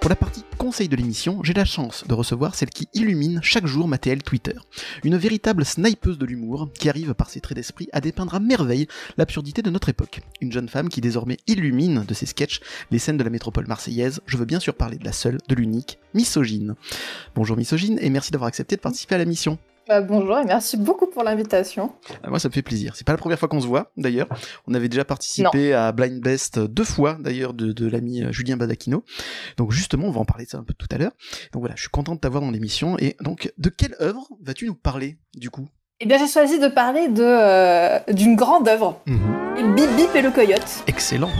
Pour la partie conseil de l'émission, j'ai la chance de recevoir celle qui illumine chaque jour ma Twitter. Une véritable snipeuse de l'humour qui arrive par ses traits d'esprit à dépeindre à merveille l'absurdité de notre époque. Une jeune femme qui désormais illumine de ses sketchs les scènes de la métropole marseillaise. Je veux bien sûr parler de la seule, de l'unique, Misogyne. Bonjour Misogyne et merci d'avoir accepté de participer à la mission. Bah, bonjour et merci beaucoup pour l'invitation. Ah, moi, ça me fait plaisir. C'est pas la première fois qu'on se voit, d'ailleurs. On avait déjà participé à Blind Best deux fois, d'ailleurs, de, de l'ami euh, Julien Badakino. Donc, justement, on va en parler de ça un peu tout à l'heure. Donc voilà, je suis content de t'avoir dans l'émission. Et donc, de quelle œuvre vas-tu nous parler, du coup? Eh bien, j'ai choisi de parler de euh, d'une grande œuvre, Mhm. Bip Bip et le Coyote. Excellent.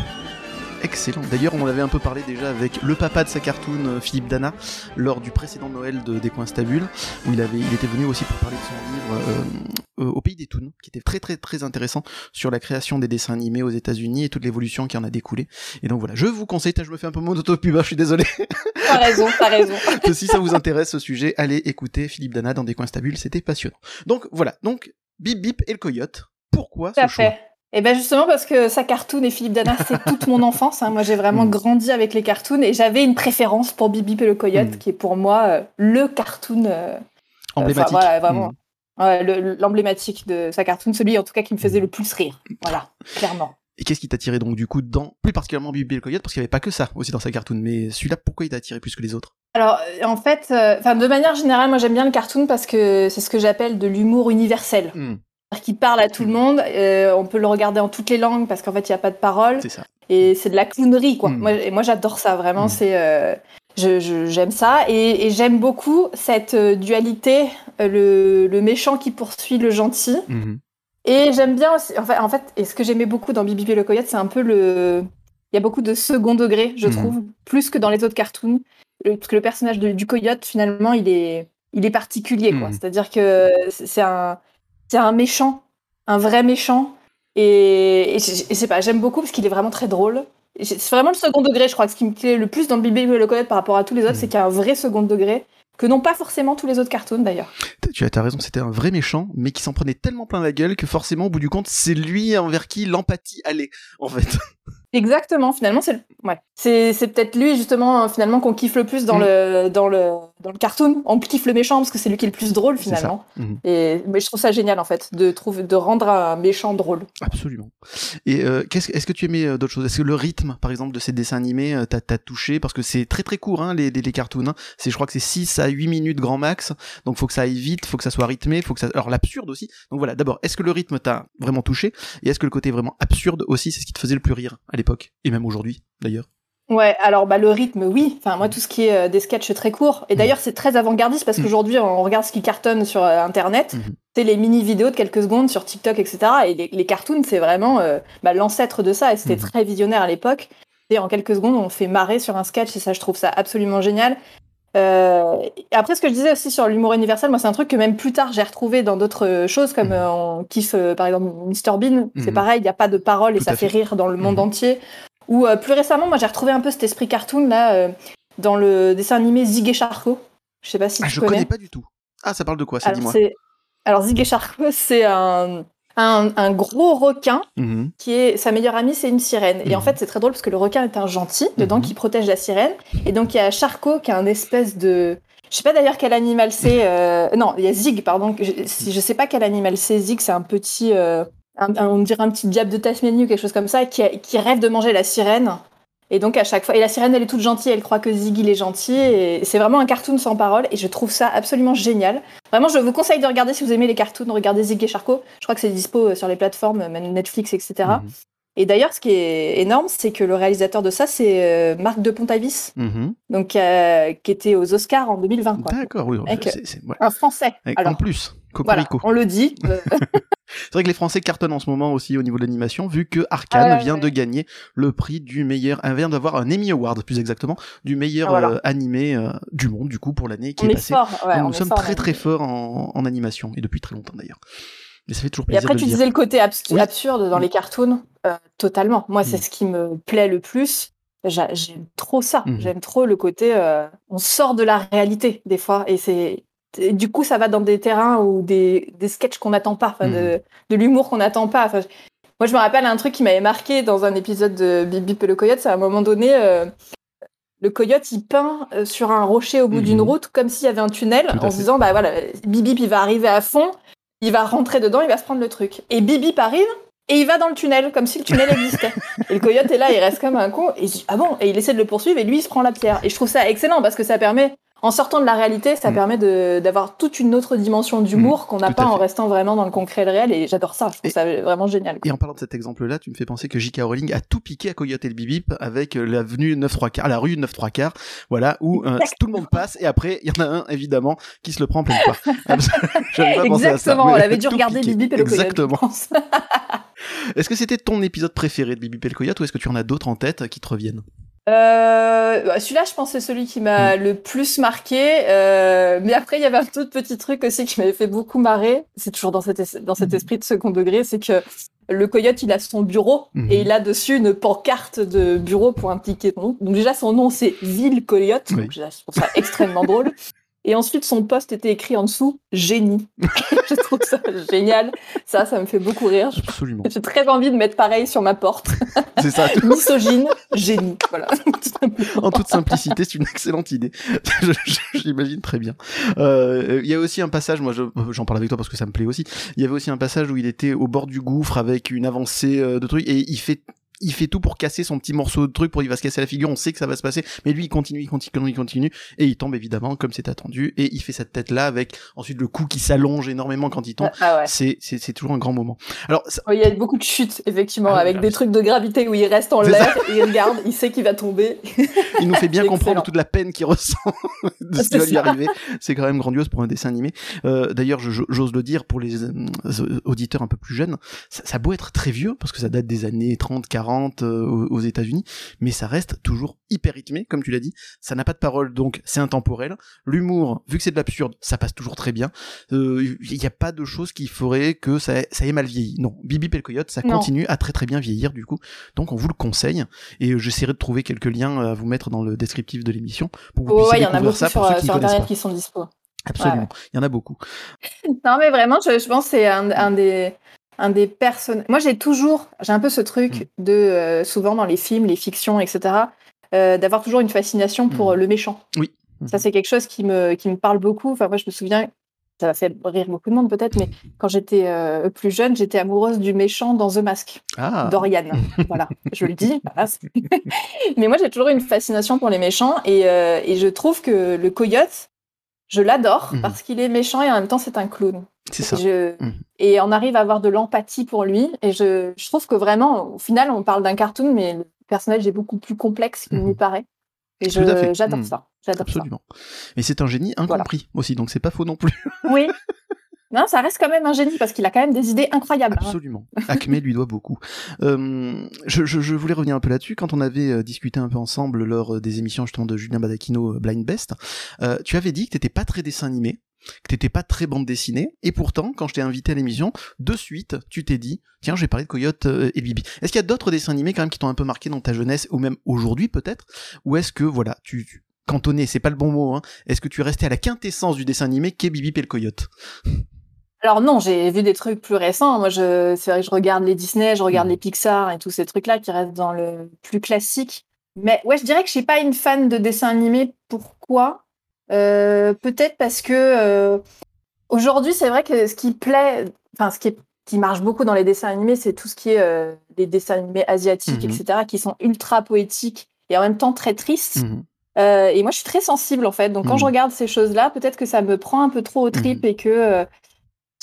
Excellent. D'ailleurs, on en avait un peu parlé déjà avec le papa de sa cartoon, euh, Philippe Dana, lors du précédent Noël de Des Coins Stables, où il avait, il était venu aussi pour parler de son livre euh, euh, Au pays des toons, qui était très très très intéressant sur la création des dessins animés aux États-Unis et toute l'évolution qui en a découlé. Et donc voilà, je vous conseille, je me fais un peu mon autopub, je suis désolé. T'as raison, t'as raison. que si ça vous intéresse ce sujet, allez écouter Philippe Dana dans Des Coins Stables, c'était passionnant. Donc voilà, donc Bip Bip et le Coyote. Pourquoi ce à choix? Et ben justement parce que sa cartoon et Philippe Dana, c'est toute mon enfance. hein. Moi, j'ai vraiment Mm. grandi avec les cartoons et j'avais une préférence pour Bip et le Coyote, Mm. qui est pour moi euh, le cartoon euh, Emblématique. voilà, vraiment. Mm. ouais, le- l'emblématique de sa cartoon, celui en tout cas qui me faisait le plus rire. Voilà, clairement. Et qu'est-ce qui t'a tiré donc du coup dans plus particulièrement Bibi et le Coyote parce qu'il n'y avait pas que ça aussi dans sa cartoon mais celui-là pourquoi il t'a attiré plus que les autres? Alors, euh, en fait, euh, de manière générale, moi j'aime bien le cartoon parce que c'est ce que j'appelle de l'humour universel. C'est-à-dire qu'il parle à tout le monde, euh, on peut le regarder en toutes les langues parce qu'en fait il n'y a pas de parole, C'est ça. et c'est de la clownerie quoi. Mm. Moi, et moi j'adore ça, vraiment, Mm. c'est. euh, je- je- J'aime ça et, et j'aime beaucoup cette euh, dualité, le, le méchant qui poursuit le gentil. Et j'aime bien aussi, en fait, en fait, et ce que j'aimais beaucoup dans Bibi et le Coyote, c'est un peu le. Il y a beaucoup de second degré, je trouve, plus que dans les autres cartoons. Le- Parce que le personnage de- du coyote, finalement, il est, il est particulier, quoi. C'est-à-dire que c'est un, c'est un méchant, un vrai méchant. Et, et je sais pas, j'aime beaucoup parce qu'il est vraiment très drôle. C'est vraiment le second degré, je crois. que Ce qui me plaît le plus dans Bibi et le par rapport à tous les autres, Mhm. c'est qu'il y a un vrai second degré, que n'ont pas forcément tous les autres cartoons d'ailleurs. Tu as, t'as raison, c'était un vrai méchant mais qui s'en prenait tellement plein la gueule que forcément au bout du compte c'est lui envers qui l'empathie allait en fait. Exactement, finalement, c'est ouais. c'est c'est peut-être lui justement finalement qu'on kiffe le plus dans Mm. le dans le dans le cartoon. On kiffe le méchant parce que c'est lui qui est le plus drôle finalement. Mhm. Et mais je trouve ça génial en fait de trouver de rendre un méchant drôle. Absolument. Et euh, qu'est-ce, est-ce que tu aimais euh, d'autres choses? Est-ce que le rythme, par exemple, de ces dessins animés euh, t'a, touché? Parce que c'est très très court, hein, les, les, les cartoons. hein. C'est, je crois que c'est 6 à 8 minutes grand max. Donc faut que ça aille vite, faut que ça soit rythmé, faut que ça... Alors l'absurde aussi. Donc voilà, d'abord, est-ce que le rythme t'a vraiment touché? Et est-ce que le côté vraiment absurde aussi, c'est ce qui te faisait le plus rire à l'époque Et même aujourd'hui, d'ailleurs Ouais, alors bah le rythme oui. Enfin moi tout ce qui est euh, des sketchs très courts. Et d'ailleurs c'est très avant-gardiste parce Mm. qu'aujourd'hui on regarde ce qui cartonne sur euh, internet. Mhm. C'est les mini vidéos de quelques secondes sur TikTok etc. Et les, les cartoons c'est vraiment euh, bah, l'ancêtre de ça et c'était Mhm. très visionnaire à l'époque. Et en quelques secondes on fait marrer sur un sketch et ça je trouve ça absolument génial. Euh, après, ce que je disais aussi sur l'humour universel, moi, c'est un truc que même plus tard j'ai retrouvé dans d'autres choses, comme Mhm. euh, on kiffe euh, par exemple Mr Bean. C'est Mhm. pareil, il n'y a pas de parole et Tout ça fait fait. rire dans le monde Mhm. entier. Ou euh, plus récemment, moi, j'ai retrouvé un peu cet esprit cartoon là dans le dessin animé Zig et Charcot. Je sais pas si Ah, tu je connais. connais pas du tout. Ah, ça parle de quoi ça, Alors, dis-moi Alors Zig et Charcot, c'est un, un, un gros requin Mhm. qui est sa meilleure amie, c'est une sirène. Et en Mhm. fait, c'est très drôle parce que le requin est un gentil dedans Mhm. qui protège la sirène. Et donc il y a Charcot qui a un espèce de je sais pas d'ailleurs quel animal c'est. euh, Non, il y a Zig, pardon. Je, si- je sais pas quel animal c'est. Zig, c'est un petit, euh, un- un- on dirait un petit diable de Tasmanie ou quelque chose comme ça, qui, a- qui rêve de manger la sirène. Et donc à chaque fois, et la sirène elle est toute gentille, elle croit que Zig il est gentil, et c'est vraiment un cartoon sans parole, et je trouve ça absolument génial. Vraiment, je vous conseille de regarder si vous aimez les cartoons, regardez Zig et Charcot. Je crois que c'est dispo euh, sur les plateformes, même Netflix, etc. Mhm. Et d'ailleurs, ce qui est énorme, c'est que le réalisateur de ça, c'est euh, Marc de Pontavis, Mhm. donc euh, qui était aux Oscars en 2020, quoi. D'accord, oui. Avec, ouais. Un Français. Avec- Alors, en plus, voilà, Cocorico. on le dit. C'est vrai que les Français cartonnent en ce moment aussi au niveau de l'animation, vu que Arkane Ah ouais, vient ouais. de gagner le prix du meilleur, euh, vient d'avoir un Emmy Award plus exactement, du meilleur voilà. euh, animé euh, du monde du coup pour l'année qui on est est passée. fort. ouais, Donc, on nous est sommes fort, très très forts en, en animation et depuis très longtemps d'ailleurs. Mais ça fait toujours Et plaisir après, de tu le disais le côté abs- Oui. absurde dans les cartoons. euh, totalement. Moi, c'est Mm. ce qui me plaît le plus. J'a- J'aime trop ça. Mm. J'aime trop le côté. on sort de la réalité des fois, et c'est du coup, ça va dans des terrains ou des, des sketchs qu'on n'attend pas, de, mhm. de l'humour qu'on n'attend pas. moi, je me rappelle un truc qui m'avait marqué dans un épisode de Bip Bip et le coyote, c'est à un moment donné, euh, le coyote, il peint euh, sur un rocher au bout d'une mhm. route comme s'il y avait un tunnel en se disant, bah voilà, Bip Bip, il va arriver à fond, il va rentrer dedans, il va se prendre le truc. Et Bip Bip arrive, et il va dans le tunnel, comme si le tunnel existait. et le coyote est là, il reste comme un con, et il dit, ah bon, et il essaie de le poursuivre, et lui, il se prend la pierre. Et je trouve ça excellent, parce que ça permet en sortant de la réalité, ça mm. permet d'avoir toute une autre dimension d'humour mm. qu'on n'a pas en restant vraiment dans le concret et le réel. Et j'adore ça. Je trouve ça vraiment génial. Et en parlant de cet exemple-là, tu me fais penser que J.K. Rowling a tout piqué à Coyote et le Bibip avec euh, l'avenue 9 3 quarts, la rue 9 3 quarts, voilà, où euh, tout le monde passe et après, il y en a un, évidemment, qui se le prend en pleine poire. Exactement. On avait dû regarder Bibip et le Coyote. Exactement. est-ce que c'était ton épisode préféré de Bibip et le Coyote ou est-ce que tu en as d'autres en tête qui te reviennent? Euh, bah, celui-là, je pense, c'est celui qui m'a mm. le plus marqué. Euh, mais après, il y avait un autre petit truc aussi qui m'avait fait beaucoup marrer. C'est toujours dans cet, dans cet mm. esprit de second degré, c'est que le coyote, il a son bureau et il a dessus une pancarte de bureau pour impliquer son nom. Donc déjà, son nom, c'est Ville Coyote. Donc déjà, je trouve ça extrêmement drôle. Et ensuite, son poste était écrit en dessous génie. je trouve ça génial. Ça, ça me fait beaucoup rire. Absolument. J'ai très envie de mettre pareil sur ma porte. C'est ça. Misogyne, génie. Voilà. en toute simplicité, c'est une excellente idée. J'imagine très bien. Euh, il y a aussi un passage, moi j'en parle avec toi parce que ça me plaît aussi. Il y avait aussi un passage où il était au bord du gouffre avec une avancée euh, de trucs et il fait il fait tout pour casser son petit morceau de truc pour il va se casser la figure, on sait que ça va se passer, mais lui il continue, il continue, il continue, et il tombe évidemment comme c'est attendu, et il fait cette tête là avec ensuite le cou qui s'allonge énormément quand il tombe. Ah, c'est c'est toujours un grand moment. Alors il y a beaucoup de chutes effectivement ah, avec des trucs de gravité où il reste en l'air, il regarde, il sait qu'il va tomber. il nous fait bien comprendre toute la peine qu'il ressent de ce qui va lui arriver. C'est quand même grandiose pour un dessin animé. Euh, D'ailleurs, j'ose le dire pour les euh, auditeurs un peu plus jeunes, ça, ça beau être très vieux parce que ça date des années 30, 40 euh, aux États-Unis, mais ça reste toujours hyper rythmé, comme tu l'as dit. Ça n'a pas de parole, donc c'est intemporel. L'humour, vu que c'est de l'absurde, ça passe toujours très bien. Il euh, n'y a pas de choses qui feraient que ça, ça ait mal vieilli. Non, Bibi et le Coyote, ça continue à très très bien vieillir du coup. Donc on vous le conseille et euh, j'essaierai de trouver quelques liens à vous mettre dans le descriptif de l'émission pour que vous puissiez découvrir ça pour ceux qui sur Internet qui sont dispo. Absolument, il y en a beaucoup. Non mais vraiment, je, pense que c'est un, des un des personnages. Moi, j'ai toujours, j'ai un peu ce truc mm. de, euh, souvent dans les films, les fictions, etc., euh, d'avoir toujours une fascination pour mm. le méchant. Oui. Ça, c'est quelque chose qui me, qui me parle beaucoup. Enfin, moi, je me souviens, ça va faire rire beaucoup de monde peut-être, mais quand j'étais euh, plus jeune, j'étais amoureuse du méchant dans The Mask, ah. Dorian. voilà, je le dis. mais moi, j'ai toujours une fascination pour les méchants et, et je trouve que le coyote, je l'adore mm. parce qu'il est méchant et en même temps, c'est un clown. C'est ça. Mm. Et on arrive à avoir de l'empathie pour lui. Et je, je, trouve que vraiment, au final, on parle d'un cartoon, mais le personnage est beaucoup plus complexe qu'il mm. paraît. Et j'adore ça. J'adore Absolument. Et c'est un génie incompris aussi, donc c'est pas faux non plus. Oui. Non, ça reste quand même un génie parce qu'il a quand même des idées incroyables. Hein. Absolument. Acme lui doit beaucoup. Euh, je, je, je, voulais revenir un peu là-dessus. Quand on avait euh, discuté un peu ensemble lors des émissions justement de Julien Badakino euh, Blind Best, euh, tu avais dit que t'étais pas très dessin animé que t'étais pas très bande dessinée, et pourtant, quand je t'ai invité à l'émission, de suite, tu t'es dit, tiens, j'ai parlé de Coyote euh, et Bibi. Est-ce qu'il y a d'autres dessins animés quand même qui t'ont un peu marqué dans ta jeunesse, ou même aujourd'hui peut-être, ou est-ce que, voilà, tu, cantonné, c'est pas le bon mot, hein, est-ce que tu es resté à la quintessence du dessin animé qu'est Bibi et le Coyote alors non, j'ai vu des trucs plus récents. Moi, je, c'est vrai que je regarde les Disney, je regarde mmh. les Pixar et tous ces trucs-là qui restent dans le plus classique. Mais ouais, je dirais que je suis pas une fan de dessins animés. Pourquoi? Euh, peut-être parce que euh, aujourd'hui, c'est vrai que ce qui plaît, enfin, ce qui, qui marche beaucoup dans les dessins animés, c'est tout ce qui est euh, des dessins animés asiatiques, mhm. etc., qui sont ultra poétiques et en même temps très tristes. Mhm. et moi, je suis très sensible, en fait. Donc, quand je mhm. regarde ces choses-là, peut-être que ça me prend un peu trop au trip et que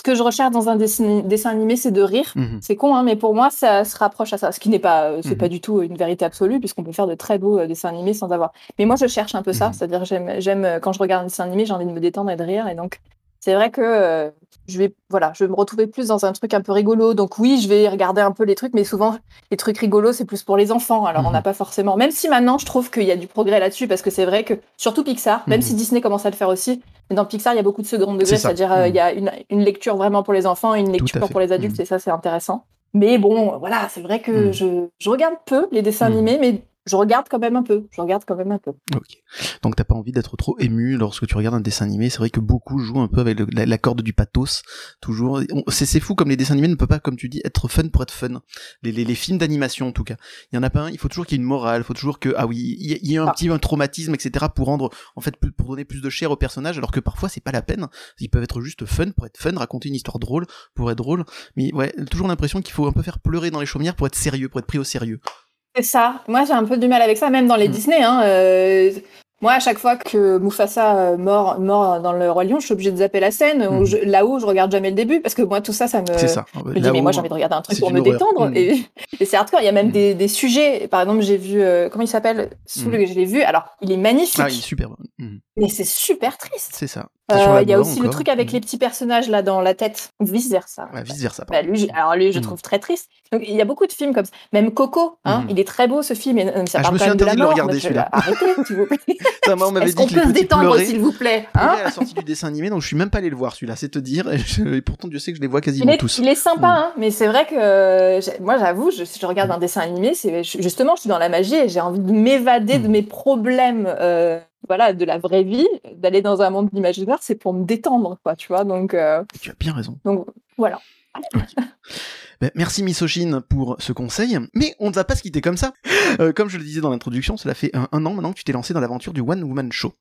que je recherche dans un dessin, dessin animé, c'est de rire. Mhm. C'est con, hein, mais pour moi, ça se rapproche à ça. Ce qui n'est pas, euh, c'est mhm. pas du tout une vérité absolue, puisqu'on peut faire de très beaux euh, dessins animés sans avoir. Mais moi, je cherche un peu ça. Mhm. C'est-à-dire, j'aime, j'aime euh, quand je regarde un dessin animé, j'ai envie de me détendre et de rire. Et donc, c'est vrai que euh, je vais voilà, je vais me retrouver plus dans un truc un peu rigolo. Donc oui, je vais regarder un peu les trucs, mais souvent les trucs rigolos, c'est plus pour les enfants. Alors on n'a mhm. pas forcément. Même si maintenant je trouve qu'il y a du progrès là-dessus, parce que c'est vrai que surtout Pixar, même si mhm. Disney commence à le faire aussi, mais dans Pixar il y a beaucoup de second degré, c'est-à-dire euh, il y a mhm. une, lecture vraiment pour les enfants et une lecture pour les adultes, et ça c'est intéressant. Mais bon, voilà, c'est vrai que je, je, regarde peu les dessins animés, mais je regarde quand même un peu. Je regarde quand même un peu. Ok. Donc t'as pas envie d'être trop ému lorsque tu regardes un dessin animé. C'est vrai que beaucoup jouent un peu avec la, corde du pathos. Toujours. C'est fou comme les dessins animés ne peuvent pas, comme tu dis, être fun pour être fun. Les, les, les films d'animation en tout cas. Il y en a pas un. Il faut toujours qu'il y ait une morale. Il faut toujours que ah oui, il y, ait un ah. petit un traumatisme, etc. pour rendre en fait pour donner plus de chair au personnage. Alors que parfois c'est pas la peine. Ils peuvent être juste fun pour être fun, raconter une histoire drôle pour être drôle. Mais ouais, toujours l'impression qu'il faut un peu faire pleurer dans les chaumières pour être sérieux, pour être pris au sérieux. C'est ça. Moi, j'ai un peu du mal avec ça, même dans les mm. Disney. Hein, euh, moi, à chaque fois que Mufasa euh, mort, mort dans le Roi Lion, je suis obligée de zapper la scène. Mhm. Là-haut, je regarde jamais le début parce que moi, tout ça, ça me. C'est ça. Je dis, mais moi, j'ai envie de regarder un truc pour me détendre. Mhm. Et, c'est hardcore. Il y a même mhm. des, des, sujets. Par exemple, j'ai vu. Euh, comment il s'appelle? Que je l'ai vu. Alors, il est magnifique. Ah, il est super. Mais c'est super triste. C'est ça. Euh, il y a aussi le truc avec les petits personnages là dans la tête, vice versa. Ouais, vice versa. Bah, lui, alors lui, je trouve très triste. Donc il y a beaucoup de films comme ça. Même Coco, hein, il est très beau ce film. Et, ça ah, parle je me suis de la mort. De le regarder celui-là. Arrêtez, s'il vous plaît. on m'avait dit peut se détendre, s'il vous plaît. Hein il est à la sortie du dessin animé, donc je suis même pas allé le voir celui-là, c'est te dire. Et, pourtant, Dieu sait que je les vois quasiment tous. Il est sympa, hein, mais c'est vrai que moi, j'avoue, si je regarde un dessin animé, c'est justement, je suis dans la magie et j'ai envie de m'évader de mes problèmes. Euh, voilà, de la vraie vie, d'aller dans un monde imaginaire, c'est pour me détendre, quoi, tu vois. Donc, euh, tu as bien raison. Donc, voilà. Ben, merci Misochine pour ce conseil, mais on ne va pas se quitter comme ça. Euh, comme je le disais dans l'introduction, cela fait un, an maintenant que tu t'es lancé dans l'aventure du One Woman Show.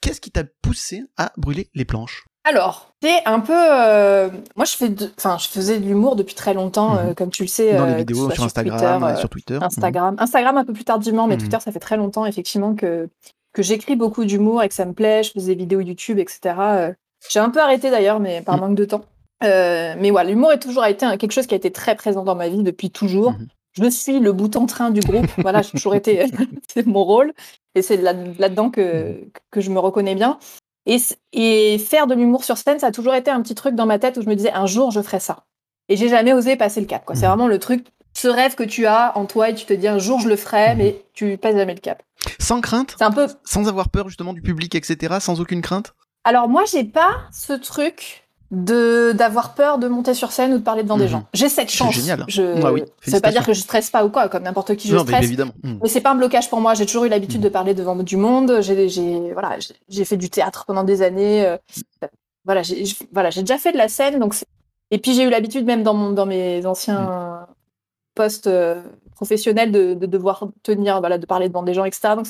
Qu'est-ce qui t'a poussé à brûler les planches? Alors, c'est un peu. Euh, moi, je fais, enfin, je faisais de l'humour depuis très longtemps, mhm. comme tu le sais. Dans les vidéos sur, Instagram, sur Twitter. Instagram, Instagram un peu plus tardivement, mais mhm. Twitter, ça fait très longtemps effectivement que que j'écris beaucoup d'humour et que ça me plaît, je fais des vidéos YouTube, etc. Euh, j'ai un peu arrêté d'ailleurs, mais par mm. manque de temps. Euh, mais voilà, l'humour est toujours été quelque chose qui a été très présent dans ma vie depuis toujours. Mm-hmm. Je suis le bout en train du groupe. voilà, j'ai toujours été, c'est mon rôle. Et c'est là-dedans que, mm. que je me reconnais bien. Et, et faire de l'humour sur scène, ça a toujours été un petit truc dans ma tête où je me disais un jour je ferai ça. Et j'ai jamais osé passer le cap. C'est mm. vraiment le truc, ce rêve que tu as en toi et tu te dis un jour je le ferai, mais tu passes jamais le cap. Sans crainte un peu... Sans avoir peur justement du public, etc. Sans aucune crainte Alors moi, j'ai pas ce truc de d'avoir peur de monter sur scène ou de parler devant des mhm. gens. J'ai cette chance. Génial. Je... Ah oui, ça veut pas dire que je stresse pas ou quoi, comme n'importe qui je stresse. Mais, évidemment. Mhm. mais c'est pas un blocage pour moi. J'ai toujours eu l'habitude de parler devant du monde. J'ai voilà, j'ai fait du théâtre pendant des années. Euh, voilà, j'ai voilà, j'ai déjà fait de la scène, donc et puis j'ai eu l'habitude même dans mon dans mes anciens postes euh, professionnel de, devoir tenir, voilà, de parler devant des gens, etc. Donc,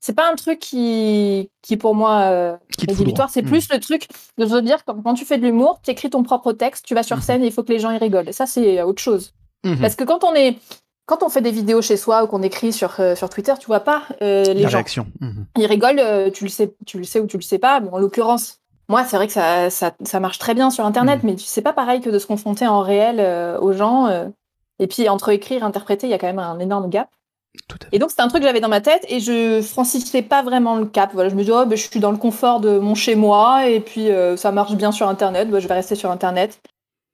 c'est pas un truc qui, qui pour moi, euh, est C'est hmm. plus le truc de se dire, quand, quand tu fais de l'humour, tu écris ton propre texte, tu vas sur hmm. scène et il faut que les gens y rigolent. Et ça, c'est autre chose. Hmm. Parce que quand on est, quand on fait des vidéos chez soi ou qu'on écrit sur, euh, sur Twitter, tu vois pas euh, les La gens. réaction. Ils rigolent, tu le sais, tu le sais ou tu le sais pas. Bon, en l'occurrence, moi, c'est vrai que ça, ça, ça, marche très bien sur Internet, mais sais pas pareil que de se confronter en réel aux gens. Et puis entre écrire et interpréter, il y a quand même un énorme gap. Et donc c'était un truc que j'avais dans ma tête et je franchissais pas vraiment le cap. Voilà, je me dis oh, ben, je suis dans le confort de mon chez moi et puis euh, ça marche bien sur internet, ben, je vais rester sur internet.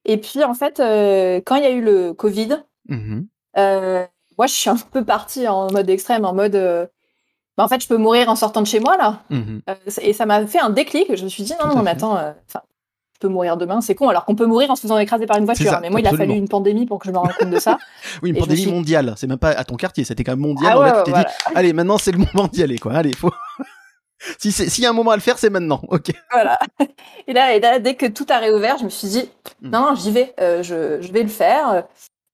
Et puis en fait euh, quand il y a eu le Covid, mm-hmm. euh, moi je suis un peu partie en mode extrême, en mode ben, en fait je peux mourir en sortant de chez moi là. Mm-hmm. et ça m'a fait un déclic. Je me suis dit non non mais attends, peut mourir demain, c'est con, alors qu'on peut mourir en se faisant écraser par une voiture. mais moi, il a fallu une pandémie pour que je me rende compte de ça. oui, une pandémie mondiale. C'est même pas à ton quartier, c'était quand même mondial. Ah là, tu t'es dit, allez, maintenant, c'est le moment d'y aller, quoi. Allez, faut. si s'il y a un moment à le faire, c'est maintenant. Ok. Voilà. Et là, dès que tout a réouvert, je me suis dit, hmm. non, j'y vais, euh, je, je, vais le faire.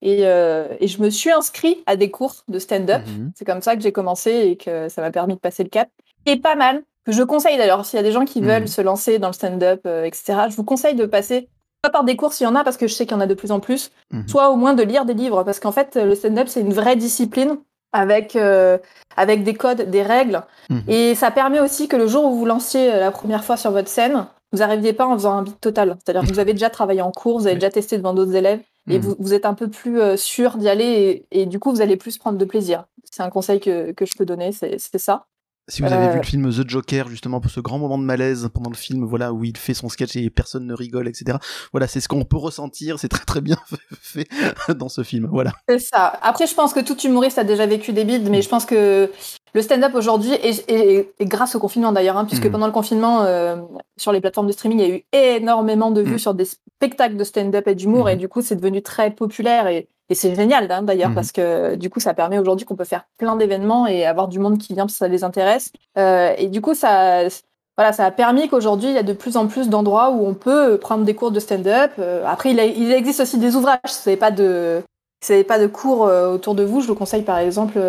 Et, euh, et, je me suis inscrit à des cours de stand-up. Hmm. C'est comme ça que j'ai commencé et que ça m'a permis de passer le cap. Et pas mal, que je conseille d'ailleurs, s'il y a des gens qui veulent mhm. se lancer dans le stand-up, euh, etc., je vous conseille de passer soit par des cours s'il y en a, parce que je sais qu'il y en a de plus en plus, mhm. soit au moins de lire des livres, parce qu'en fait, le stand-up, c'est une vraie discipline avec, euh, avec des codes, des règles. Mhm. Et ça permet aussi que le jour où vous lanciez euh, la première fois sur votre scène, vous n'arriviez pas en faisant un beat total. C'est-à-dire que vous avez déjà travaillé en cours, vous avez déjà testé devant d'autres élèves, et vous, vous, êtes un peu plus sûr d'y aller, et, et, du coup, vous allez plus prendre de plaisir. C'est un conseil que, que je peux donner, c'est ça. Si vous avez vu le euh. film The Joker, justement, pour ce grand moment de malaise pendant le film, voilà, où il fait son sketch et personne ne rigole, etc. Voilà, c'est ce qu'on peut ressentir, c'est très très bien fait dans ce film, voilà. C'est ça. Après, je pense que tout humoriste a déjà vécu des bides, mais je pense que le stand-up aujourd'hui, et, grâce au confinement d'ailleurs, hein, puisque mhm. pendant le confinement, euh, sur les plateformes de streaming, il y a eu énormément de vues mhm. sur des spectacles de stand-up et d'humour, et mhm. du coup, c'est devenu très populaire. Et, c'est génial hein, d'ailleurs, parce que du coup, ça permet aujourd'hui qu'on peut faire plein d'événements et avoir du monde qui vient parce que ça les intéresse. Euh, et du coup, ça, voilà, ça a permis qu'aujourd'hui, il y a de plus en plus d'endroits où on peut prendre des cours de stand-up. Euh, après, il, il, existe aussi des ouvrages. Si vous pas de, si pas de cours autour de vous, je vous conseille par exemple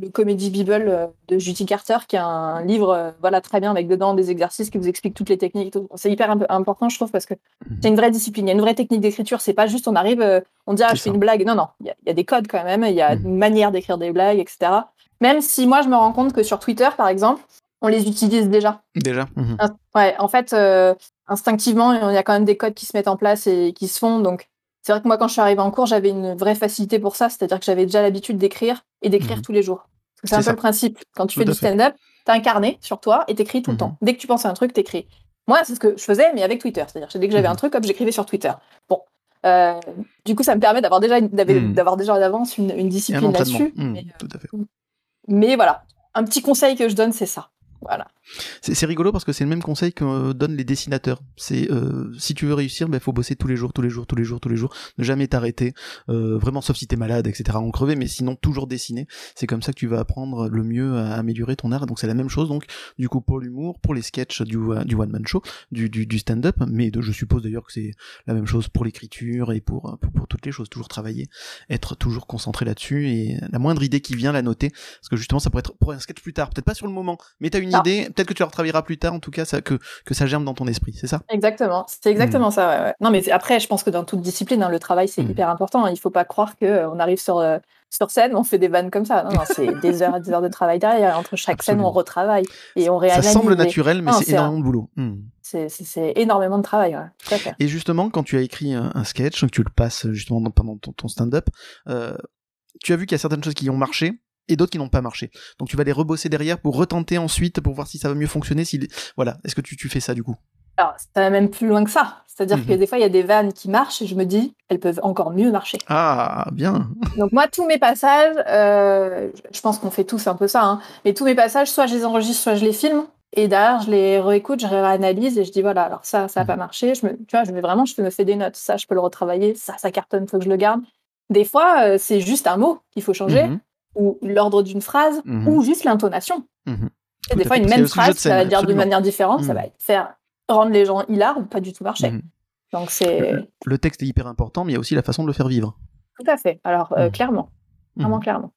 le Comedy Bible euh, de Judy Carter, qui est un livre euh, voilà très bien avec dedans des exercices qui vous expliquent toutes les techniques. C'est hyper important, je trouve, parce que mhm. c'est une vraie discipline. Il y a une vraie technique d'écriture. C'est pas juste on arrive, euh, on dit ah, je fais une blague. Non, non, il y, a des codes quand même. Il y a mhm. une manière d'écrire des blagues, etc. Même si moi je me rends compte que sur Twitter, par exemple, on les utilise déjà. Déjà. Mhm. Ouais, en fait, instinctivement, il y a quand même des codes qui se mettent en place et qui se font. Donc c'est vrai que moi, quand je suis arrivée en cours, j'avais une vraie facilité pour ça, c'est-à-dire que j'avais déjà l'habitude d'écrire et d'écrire mhm. tous les jours. C'est un peu le principe. Quand tu fais du stand-up, tu as un carnet sur toi et t'écris tout le mhm. temps. Dès que tu penses à un truc, t'écris. Moi, c'est ce que je faisais, mais avec Twitter. C'est-à-dire dès que j'avais mhm. un truc, hop, j'écrivais sur Twitter. Bon. Euh, du coup, ça me permet d'avoir déjà, d'avoir déjà d'avance une, une, discipline là-dessus. mais, fait. mais voilà, un petit conseil que je donne, c'est ça. Voilà. C'est rigolo parce que c'est le même conseil que euh, donnent les dessinateurs. C'est euh, si tu veux réussir, il ben, faut bosser tous les jours, tous les jours, tous les jours, tous les jours, ne jamais t'arrêter. Euh, vraiment, sauf si t'es malade, etc. En crever, mais sinon toujours dessiner. C'est comme ça que tu vas apprendre le mieux à améliorer ton art. Donc c'est la même chose. Donc du coup pour l'humour, pour les sketchs du, du one man show, du, du, du stand-up, mais de, je suppose d'ailleurs que c'est la même chose pour l'écriture et pour, pour, pour toutes les choses. Toujours travailler, être toujours concentré là-dessus et la moindre idée qui vient la noter parce que justement ça pourrait être pour un sketch plus tard, peut-être pas sur le moment, mais t'as une idée, peut-être que tu retravailleras plus tard, en tout cas, ça, que, que ça germe dans ton esprit, c'est ça? Exactement, c'est exactement hmm. ça. Ouais, Non, mais après, je pense que dans toute discipline, hein, le travail, c'est hmm. hyper important. Hein. Il faut pas croire qu'on euh, arrive sur, euh, sur scène, on fait des vannes comme ça. Non, non c'est des heures et des heures de travail derrière. Entre chaque scène, on retravaille et on réalise. Ça semble naturel, mais c'est énormément de boulot. Hmm. C'est énormément de travail, Et justement, quand tu as écrit un, sketch, que tu le passes justement pendant ton, stand-up, euh, tu as vu qu'il y a certaines choses qui ont marché, et d'autres qui n'ont pas marché. Donc tu vas les rebosser derrière pour retenter ensuite pour voir si ça va mieux fonctionner. Si voilà, est-ce que tu, tu fais ça du coup? Alors ça va même plus loin que ça. C'est-à-dire que mhm. des fois il y a des vannes qui marchent et je me dis elles peuvent encore mieux marcher. Ah bien. Donc moi tous mes passages, euh, je pense qu'on fait tous un peu ça, hein, mais tous mes passages soit je les enregistre soit je les filme. Et derrière, je les réécoute, je réanalyse et je dis voilà, alors ça, ça n'a pas mhm. marché. Je me, tu vois, je vais vraiment, je me fais des notes. Ça, je peux le retravailler. Ça, ça cartonne, faut que je le garde. Des fois, euh, c'est juste un mot qu'il faut changer. Mhm ou l'ordre d'une phrase, mhm. ou juste l'intonation. Mhm. Des fois, une même phrase, ça va dire d'une manière différente, ça mhm. va faire rendre les gens hilar ou pas du tout marcher. Donc c'est le, texte est hyper important, mais il y a aussi la façon de le faire vivre. Tout à fait. Alors euh, clairement, vraiment clairement.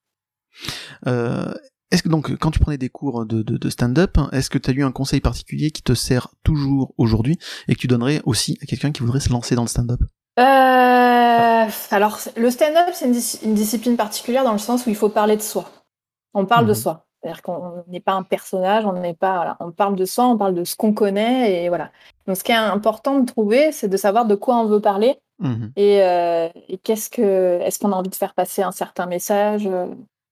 Euh, est-ce que donc quand tu prenais des cours de, de, stand-up, est-ce que tu as eu un conseil particulier qui te sert toujours aujourd'hui et que tu donnerais aussi à quelqu'un qui voudrait se lancer dans le stand-up? Euh, alors, le stand-up, c'est une, discipline particulière dans le sens où il faut parler de soi. On parle de mhm. soi. C'est-à-dire qu'on n'est pas un personnage, on n'est pas. Voilà, on parle de soi, on parle de ce qu'on connaît, et voilà. Donc, ce qui est important de trouver, c'est de savoir de quoi on veut parler mhm. euh, et, qu'est-ce que. Est-ce qu'on a envie de faire passer un certain message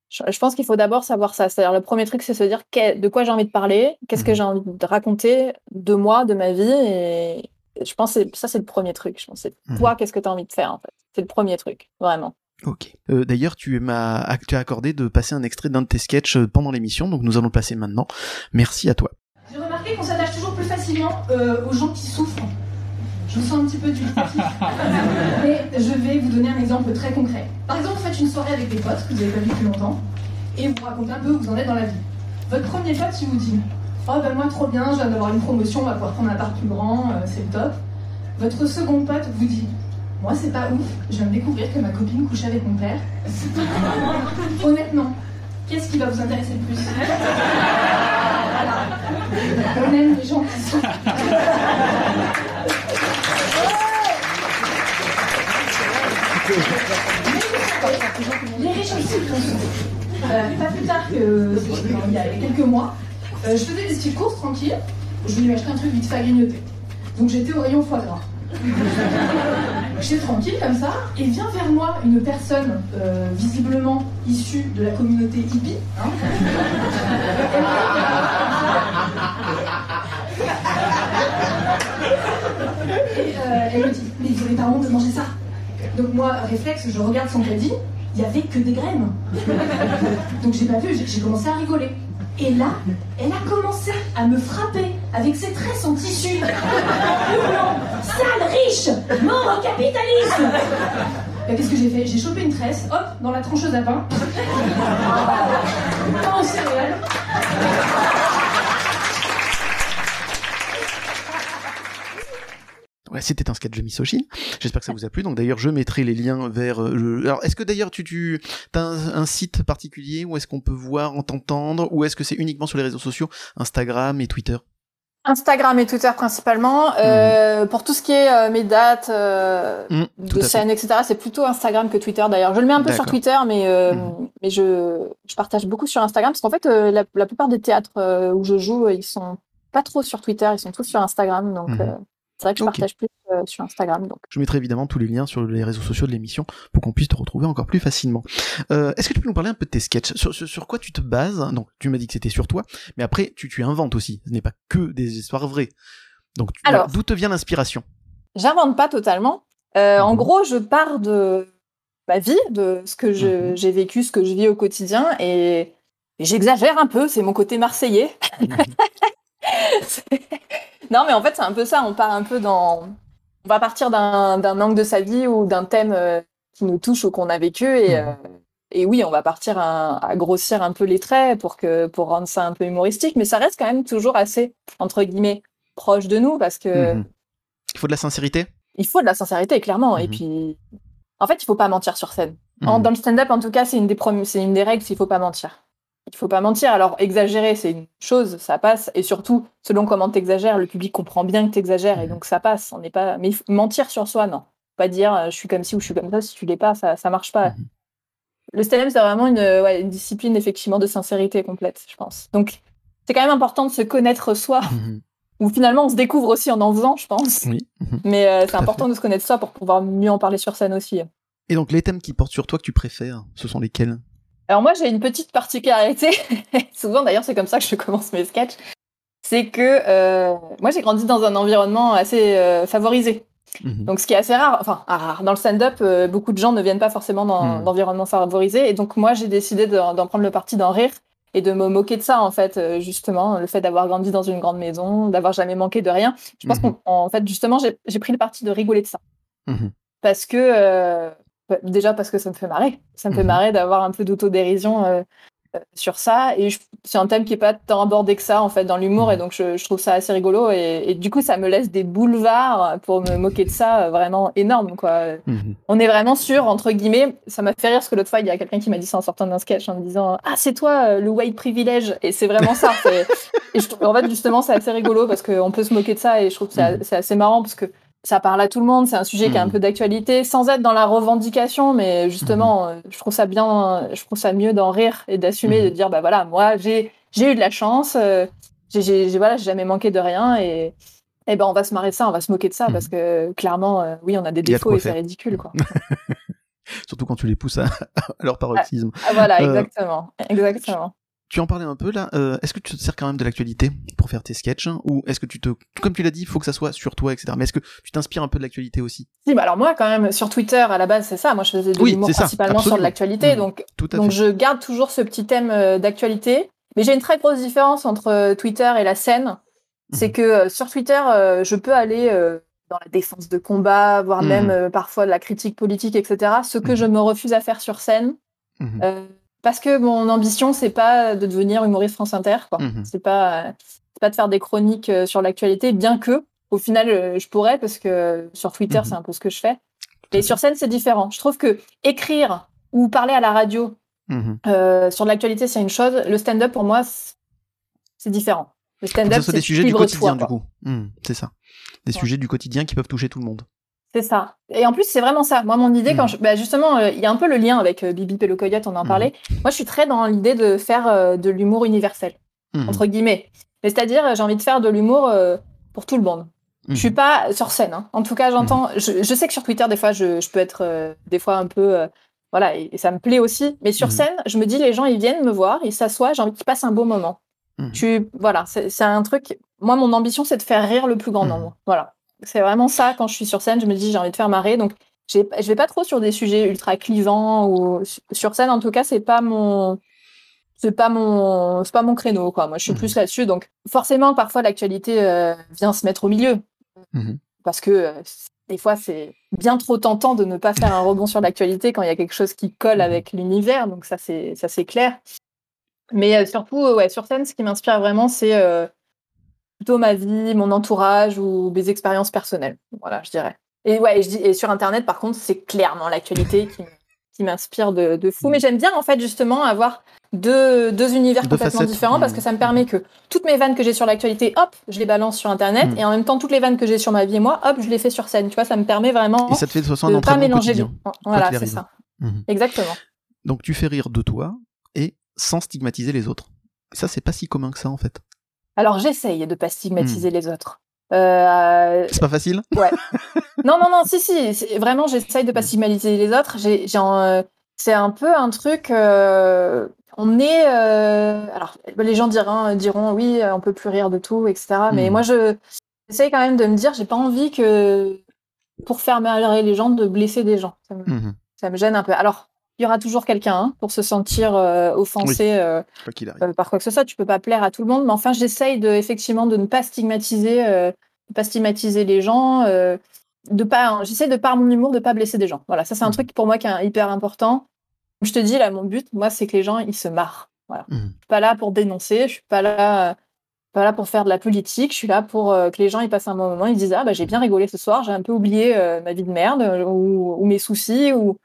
je, pense qu'il faut d'abord savoir ça. C'est-à-dire, le premier truc, c'est se dire de quoi j'ai envie de parler, qu'est-ce que mhm. j'ai envie de raconter de moi, de ma vie, et, je pense que ça, c'est le premier truc. Je pense c'est mhm. toi, qu'est-ce que tu as envie de faire, en fait? C'est le premier truc, vraiment. Ok. Euh, D'ailleurs, tu m'as tu as accordé de passer un extrait d'un de tes sketchs euh, pendant l'émission, donc nous allons le passer maintenant. Merci à toi. J'ai remarqué qu'on s'attache toujours plus facilement euh, aux gens qui souffrent. Je vous sens un petit peu du Mais je vais vous donner un exemple très concret. Par exemple, vous faites une soirée avec des potes que vous n'avez pas vu depuis longtemps et vous racontez un peu où vous en êtes dans la vie. Votre premier pote, il vous dit Oh ben moi trop bien, je viens d'avoir une promotion, on va pouvoir prendre un appart plus grand, euh, c'est le top. Votre second pote vous dit Moi c'est pas ouf, je viens de découvrir que ma copine couche avec mon père. Honnêtement, qu'est-ce qui va vous intéresser le plus? On aime les gens qui sont. Les riches aussi euh, pas plus tard que il y a quelques mois, euh, je faisais des petites courses tranquilles. Je voulais m'acheter un truc vite fait à grignoter. Donc j'étais au rayon foie gras. J'étais tranquille comme ça, et vient vers moi une personne euh, visiblement issue de la communauté hippie. Hein. et euh, elle me dit Mais vous n'avez pas honte de manger ça? Donc moi, réflexe, je regarde son caddie, il y avait que des graines. Donc j'ai pas vu, j'ai commencé à rigoler. Et là, elle a commencé à me frapper avec ses tresses en tissu, en Sale riche Mort au capitalisme Qu'est-ce que j'ai fait? J'ai chopé une tresse, hop, dans la trancheuse à pain. Pain aux céréales. Ouais, c'était un sketch de misogyne. J'espère que ça vous a plu. Donc d'ailleurs, je mettrai les liens vers. euh, je- Alors, est-ce que d'ailleurs tu tu as un, un site particulier où est-ce qu'on peut voir, en t'entendre, ou est-ce que c'est uniquement sur les réseaux sociaux, Instagram et Twitter? Instagram et Twitter principalement. Euh, Pour tout ce qui est euh, mes dates euh, Mhm, de scène, etc., c'est plutôt Instagram que Twitter d'ailleurs. Je le mets un peu sur. Twitter, mais, Mhm. mais je, je partage beaucoup sur Instagram parce qu'en fait, la, la plupart des théâtres où je joue, ils sont pas trop sur Twitter, ils sont tous sur Instagram. Donc, Mhm. C'est vrai que je partage plus euh, sur Instagram. Donc. Je mettrai évidemment tous les liens sur les réseaux sociaux de l'émission pour qu'on puisse te retrouver encore plus facilement. Euh, Est-ce que tu peux nous parler un peu de tes sketchs? Sur, sur, sur quoi tu te bases? Donc, tu m'as dit que c'était sur toi, mais après, tu, tu inventes aussi. Ce n'est pas que des histoires vraies. Donc, d'où te vient l'inspiration? J'invente pas totalement. Euh, En Mhm. gros, je pars de ma vie, de ce que Mhm. j'ai vécu, ce que je vis au quotidien, et et j'exagère un peu. C'est mon côté marseillais. C'est- non, mais en fait, c'est un peu ça. On part un peu dans. On va partir d'un angle de sa vie ou d'un thème euh, qui nous touche ou qu'on a vécu. Et, Mhm. euh, et oui, on va partir à, à grossir un peu les traits pour, que, pour rendre ça un peu humoristique. Mais ça reste quand même toujours assez, entre guillemets, proche de nous parce que Mhm. Il faut de la sincérité? Il faut de la sincérité, clairement. Et Mhm. puis, en fait, il faut pas mentir sur scène. En- dans le stand-up, en tout cas, c'est une des une des règles, il faut pas mentir. Il faut pas mentir. Alors, exagérer, c'est une chose, ça passe. Et surtout, selon comment t'exagères, le public comprend bien que t'exagères, et Mhm. donc ça passe. On n'est pas. Mais mentir sur soi, non. Pas dire euh, je suis comme ci ou je suis comme ça. Si tu l'es pas, ça, ça marche pas. Mhm. Le stand-up, c'est vraiment une, ouais, une discipline effectivement de sincérité complète, je pense. Donc, c'est quand même important de se connaître soi. Mhm. Ou finalement, on se découvre aussi en en faisant, je pense. Oui. Mais euh, c'est important de se connaître soi pour pouvoir mieux en parler sur scène aussi. Et donc, les thèmes qui portent sur toi que tu préfères, ce sont lesquels? Alors moi, j'ai une petite particularité. Souvent, d'ailleurs, c'est comme ça que je commence mes sketchs. C'est que euh, moi, j'ai grandi dans un environnement assez euh, favorisé. Mhm. Donc, ce qui est assez rare. Enfin, ah, rare. Dans le stand-up, euh, beaucoup de gens ne viennent pas forcément dans Mm. d'environnements favorisés. Et donc, moi, j'ai décidé d'en prendre le parti d'en rire et de me moquer de ça, en fait, justement, le fait d'avoir grandi dans une grande maison, d'avoir jamais manqué de rien. Je pense Mhm. qu'en fait, justement, j'ai pris le parti de rigoler de ça. Mhm. parce que bah, déjà parce que ça me fait marrer. Ça me fait Mhm. marrer d'avoir un peu d'autodérision euh, euh, sur ça. Et c'est un thème qui est pas tant abordé que ça en fait dans l'humour. Mhm. et donc je, je trouve ça assez rigolo. Et, et du coup ça me laisse des boulevards pour me moquer de ça euh, vraiment énorme quoi. Mhm. on est vraiment sûr entre guillemets. Ça m'a fait rire parce que l'autre fois il y a quelqu'un qui m'a dit ça en sortant d'un sketch en me disant ah c'est toi le white privilege et c'est vraiment ça. Et je en fait justement c'est assez rigolo parce qu'on peut se moquer de ça. Et je trouve que c'est assez marrant parce que ça parle à tout le monde, c'est un sujet qui a un Mhm. peu d'actualité, sans être dans la revendication, mais justement, euh, je trouve ça bien, je trouve ça mieux d'en rire et d'assumer, Mhm. de dire, bah voilà, moi, j'ai j'ai eu de la chance, euh, j'ai voilà, j'ai jamais manqué de rien, et, et ben on va se marrer de ça, on va se moquer de ça, Mhm. parce que clairement, euh, oui, on a des défauts et c'est ridicule, quoi. Surtout quand tu les pousses à, à leur paroxysme. Ah, voilà, Euh, exactement, exactement. Tu en parlais un peu là. euh, est-ce que tu te sers quand même de l'actualité pour faire tes sketchs Ou est-ce que tu te. Comme tu l'as dit, il faut que ça soit sur toi, etc. Mais est-ce que tu t'inspires un peu de l'actualité aussi? Si, bah alors moi, quand même, sur Twitter, à la base, c'est ça, moi, je faisais de Oui, l'humour principalement sur de l'actualité, Mhm. donc Donc fait. je garde toujours ce petit thème euh, d'actualité, mais j'ai une très grosse différence entre euh, Twitter et la scène. C'est Mhm. que sur Twitter, je peux aller dans la défense de combat, voire Mhm. même parfois de la critique politique, etc. Ce que Mhm. je me refuse à faire sur scène, euh, parce que mon ambition, c'est pas de devenir humoriste France Inter. quoi. Mhm. C'est pas, c'est pas de faire des chroniques euh, sur l'actualité, bien que au final, euh, je pourrais, parce que sur Twitter, Mhm. c'est un peu ce que je fais. Et sur scène, c'est différent. Je trouve que écrire ou parler à la radio Mhm. euh, sur l'actualité, c'est une chose. Le stand-up, pour moi, c'est- différent. Le stand-up, c'est des sujets du quotidien, toi, du coup. Mhm, c'est ça. Des Ouais. sujets du quotidien qui peuvent toucher tout le monde. C'est ça. Et en plus, c'est vraiment ça. Moi, mon idée, quand Mhm. je... bah, justement, euh, il y a un peu le lien avec euh, Bibi et le Coyote, on en Mhm. parlait. Moi, je suis très dans l'idée de faire euh, de l'humour universel, Mhm. entre guillemets. Mais c'est-à-dire, j'ai envie de faire de l'humour pour tout le monde. Je suis pas sur scène. hein. En tout cas, j'entends. Je, je sais que sur Twitter, des fois, je, je peux être des fois un peu. voilà, et, et ça me plaît aussi. Mais sur scène, je me dis, les gens, ils viennent me voir, ils s'assoient, j'ai envie qu'ils passent un beau moment. Suis- voilà, c'est un truc. Moi, mon ambition, c'est de faire rire le plus grand nombre. Voilà. C'est vraiment ça, quand je suis sur scène, je me dis, j'ai envie de faire marrer. Donc, je vais pas trop sur des sujets ultra clivants ou sur scène en tout cas c'est pas mon c'est pas mon c'est pas mon créneau quoi. Moi je suis mmh plus là-dessus. Donc forcément parfois l'actualité euh, vient se mettre au milieu. Mmh parce que euh, des fois c'est bien trop tentant de ne pas faire un rebond sur l'actualité quand il y a quelque chose qui colle mmh avec l'univers. Donc ça c'est ça c'est clair. Mais euh, surtout ouais sur scène ce qui m'inspire vraiment c'est plutôt ma vie mon entourage ou mes expériences personnelles voilà je dirais et ouais, et, je dis, et sur Internet, par contre, c'est clairement l'actualité qui, qui m'inspire de, de, fou. Mais j'aime bien, en fait, justement, avoir deux, deux univers complètement différents parce que ça me permet que toutes mes vannes que j'ai sur l'actualité, hop, je les balance sur Internet. Mm. Et en même temps, toutes les vannes que j'ai sur ma vie et moi, hop, je les fais sur scène. Tu vois, ça me permet vraiment et ça te fait de, de pas mélanger les Voilà, c'est ça. Mm-hmm. Exactement. Donc, tu fais rire de toi et sans stigmatiser les autres. Ça, c'est pas si commun que ça, en fait. Alors, j'essaye de pas stigmatiser mm. les autres. Euh, c'est pas facile? Ouais. non, non, non, si, si. Vraiment, j'essaye de pas stigmatiser les autres. J'ai, euh, c'est un peu un truc. Euh, on est. alors, les gens diront, diront oui, on peut plus rire de tout, etc. Mais hmm. moi, je j'essaye quand même de me dire, j'ai pas envie que pour faire mal les gens, de blesser des gens. Ça me, hmm. ça me gêne un peu. Alors, il y aura toujours quelqu'un hein, pour se sentir offensé par quoi que ce soit. Tu peux pas plaire à tout le monde, mais enfin, j'essaye de, effectivement de ne pas stigmatiser, de pas stigmatiser les gens, de pas. J'essaie de par mon humour de pas blesser des gens. Voilà, ça c'est un mmh. truc pour moi qui est hyper important. Je te dis là, mon but, moi, c'est que les gens ils se marrent. Voilà. Mmh. Je suis pas là pour dénoncer, je suis pas là. Pas là pour faire de la politique, je suis là pour que les gens ils passent un bon moment, ils disent ah bah j'ai bien rigolé ce soir, j'ai un peu oublié ma vie de merde ou, ou mes soucis ou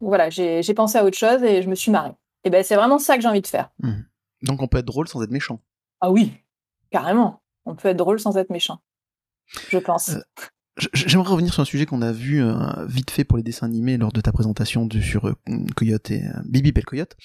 voilà, j'ai pensé à autre chose et je me suis marrée. Et ben c'est vraiment ça que j'ai envie de faire. Mmh. Donc on peut être drôle sans être méchant. Ah oui, carrément. On peut être drôle sans être méchant. Je pense. Euh, J'aimerais revenir sur un sujet qu'on a vu euh, vite fait pour les dessins animés lors de ta présentation sur euh, Coyote et euh, Bibi Belle Coyote.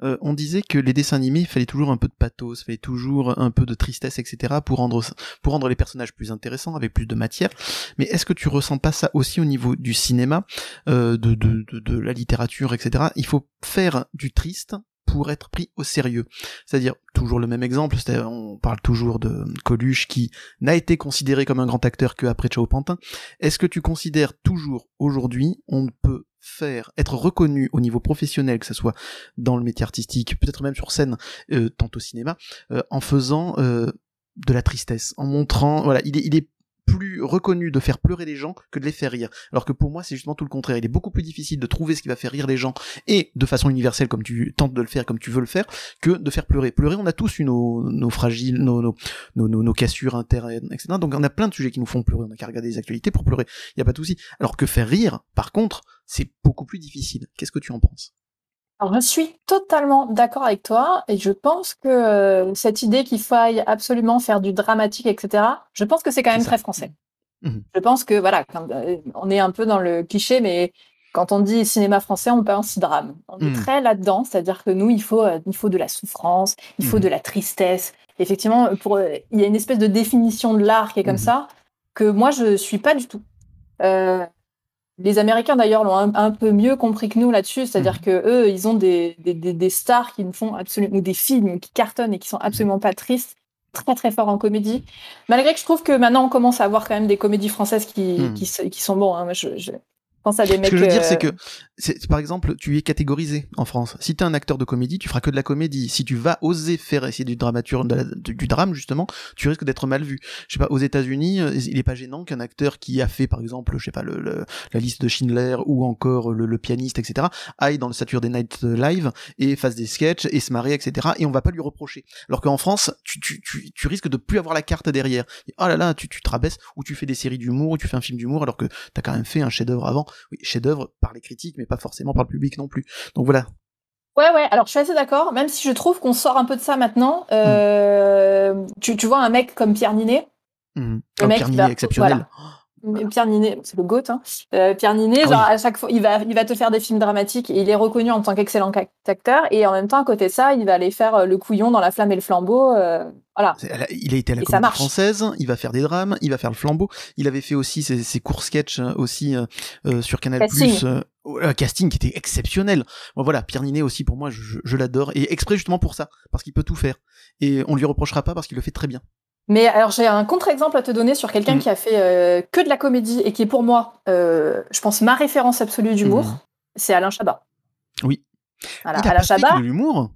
on disait que les dessins animés, il fallait toujours un peu de pathos, il fallait toujours un peu de tristesse, etc. pour rendre pour rendre les personnages plus intéressants, avec plus de matière. Mais est-ce que tu ressens pas ça aussi au niveau du cinéma, de, de, de la littérature, etc. Il faut faire du triste pour être pris au sérieux. C'est-à-dire, toujours le même exemple, on parle toujours de Coluche qui n'a été considéré comme un grand acteur que après Chao Pantin. Est-ce que tu considères toujours aujourd'hui, on ne peut faire, être reconnu au niveau professionnel, que ce soit dans le métier artistique, peut-être même sur scène, euh, tant au cinéma, euh, en faisant euh, de la tristesse, en montrant, voilà, il est, il est plus reconnu de faire pleurer les gens que de les faire rire. Alors que pour moi, c'est justement tout le contraire. Il est beaucoup plus difficile de trouver ce qui va faire rire les gens et de façon universelle comme tu tentes de le faire, comme tu veux le faire, que de faire pleurer. Pleurer, on a tous eu nos, fragiles, nos, nos, nos, nos, cassures internes, etc. Donc on a plein de sujets qui nous font pleurer. On a qu'à regarder les actualités pour pleurer. Il n'y a pas de souci. Alors que faire rire, par contre, c'est beaucoup plus difficile. Qu'est-ce que tu en penses? Alors, je suis totalement d'accord avec toi et je pense que euh, cette idée qu'il faille absolument faire du dramatique, etc., je pense que c'est quand même très français. Mmh je pense que, voilà, euh, on est un peu dans le cliché, mais quand on dit cinéma français, on pense drame. On est mmh. très là-dedans, c'est-à-dire que nous, il faut, euh, il faut de la souffrance, il faut mmh de la tristesse. Effectivement, pour, il y a une espèce de définition de l'art qui est comme ça que moi, je suis pas du tout. Les Américains d'ailleurs l'ont un, peu mieux compris que nous là-dessus, c'est-à-dire mmh. que eux, ils ont des, des, des, stars qui ne font absolument ou des films qui cartonnent et qui sont absolument pas tristes, très très forts en comédie. Malgré que je trouve que maintenant on commence à avoir quand même des comédies françaises qui, mmh. qui, qui, sont bons. Hein. je, pense à des mecs. Ce que je veux dire, c'est que, par exemple, tu es catégorisé en France. Si tu es un acteur de comédie, tu feras que de la comédie. Si tu vas oser faire essayer du dramature, du drame justement, tu risques d'être mal vu. Je sais pas, aux États-Unis, euh, il est pas gênant qu'un acteur qui a fait, par exemple, je sais pas, le, la liste de Schindler ou encore le, pianiste, etc., aille dans le Saturday Night Live et fasse des sketchs et se marrer, etc. Et on va pas lui reprocher. Alors qu'en France, tu, tu, tu, tu, risques de plus avoir la carte derrière. oh là là, tu, tu te rabaisses ou tu fais des séries d'humour ou tu fais un film d'humour alors que t'as quand même fait un chef-d'œuvre avant oui, chef-d'œuvre par les critiques, mais pas forcément par le public non plus. Donc voilà. Ouais, ouais, alors je suis assez d'accord, même si je trouve qu'on sort un peu de ça maintenant. Euh, tu, tu, vois un mec comme Pierre Ninet. Mmh. mec Pierre Ninet, exceptionnel. Pierre Ninet, c'est le GOAT. Hein. Euh, Pierre Ninet, ah genre, à chaque fois, il va, il va te faire des films dramatiques et il est reconnu en tant qu'excellent acteur. Et en même temps, à côté de ça, il va aller faire euh, le couillon dans La Flamme et le Flambeau. Euh, voilà. Il a été à la comédie française, il va faire des drames, il va faire le flambeau. Il avait fait aussi ses, ses courts sketchs aussi sur Canal+. Casting. un casting qui était exceptionnel. Bon, voilà, Pierre Ninet aussi pour moi, je, je l'adore et exprès justement pour ça, parce qu'il peut tout faire et on lui reprochera pas parce qu'il le fait très bien. Mais alors j'ai un contre-exemple à te donner sur quelqu'un Mm. qui a fait euh, que de la comédie et qui est pour moi, euh, je pense, ma référence absolue d'humour. Mhm. C'est Alain Chabat. Oui. Voilà, il a Alain pas fait Chabat, que de l'humour?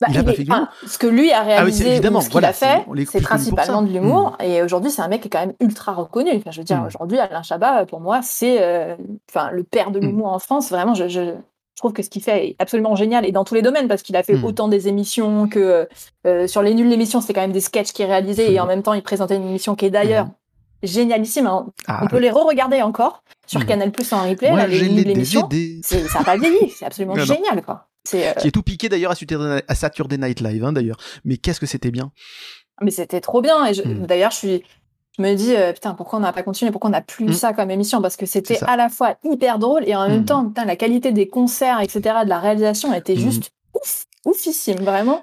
bah, il a il est- fait enfin, ce que lui a Ah oui, réalisé, ou ce qu'il voilà, a fait, c'est- principalement de l'humour. Mm. Et aujourd'hui, c'est un mec qui est quand même ultra reconnu. Enfin, je veux dire, Mm. aujourd'hui, Alain Chabat, pour moi, c'est euh, enfin, le père de Mm. l'humour en France. Vraiment, je, je, je trouve que ce qu'il fait est absolument génial et dans tous les domaines parce qu'il a fait Mm. autant des émissions que euh, sur les nuls l'émission, c'était quand même des sketchs qu'il réalisait et Mm. en même temps, il présentait une émission qui est d'ailleurs Mm. génialissime. hein. Ah, On peut les re-regarder encore sur Mm. Canal Plus en replay. Moi, là, les nuls l'émission. C'est- Ça n'a pas vieilli, c'est absolument génial, quoi. C'est, euh, Qui est tout piqué d'ailleurs à Saturday Night Live, hein, d'ailleurs. Mais qu'est-ce que c'était bien. Mais c'était trop bien. Et d'ailleurs, je suis, je me dis, euh, putain, pourquoi on n'a pas continué Pourquoi on n'a plus Mm. ça comme émission? Parce que c'était à la fois hyper drôle et en même Mm. temps, putain, la qualité des concerts, etc., de la réalisation était Mm. juste ouf, oufissime, vraiment.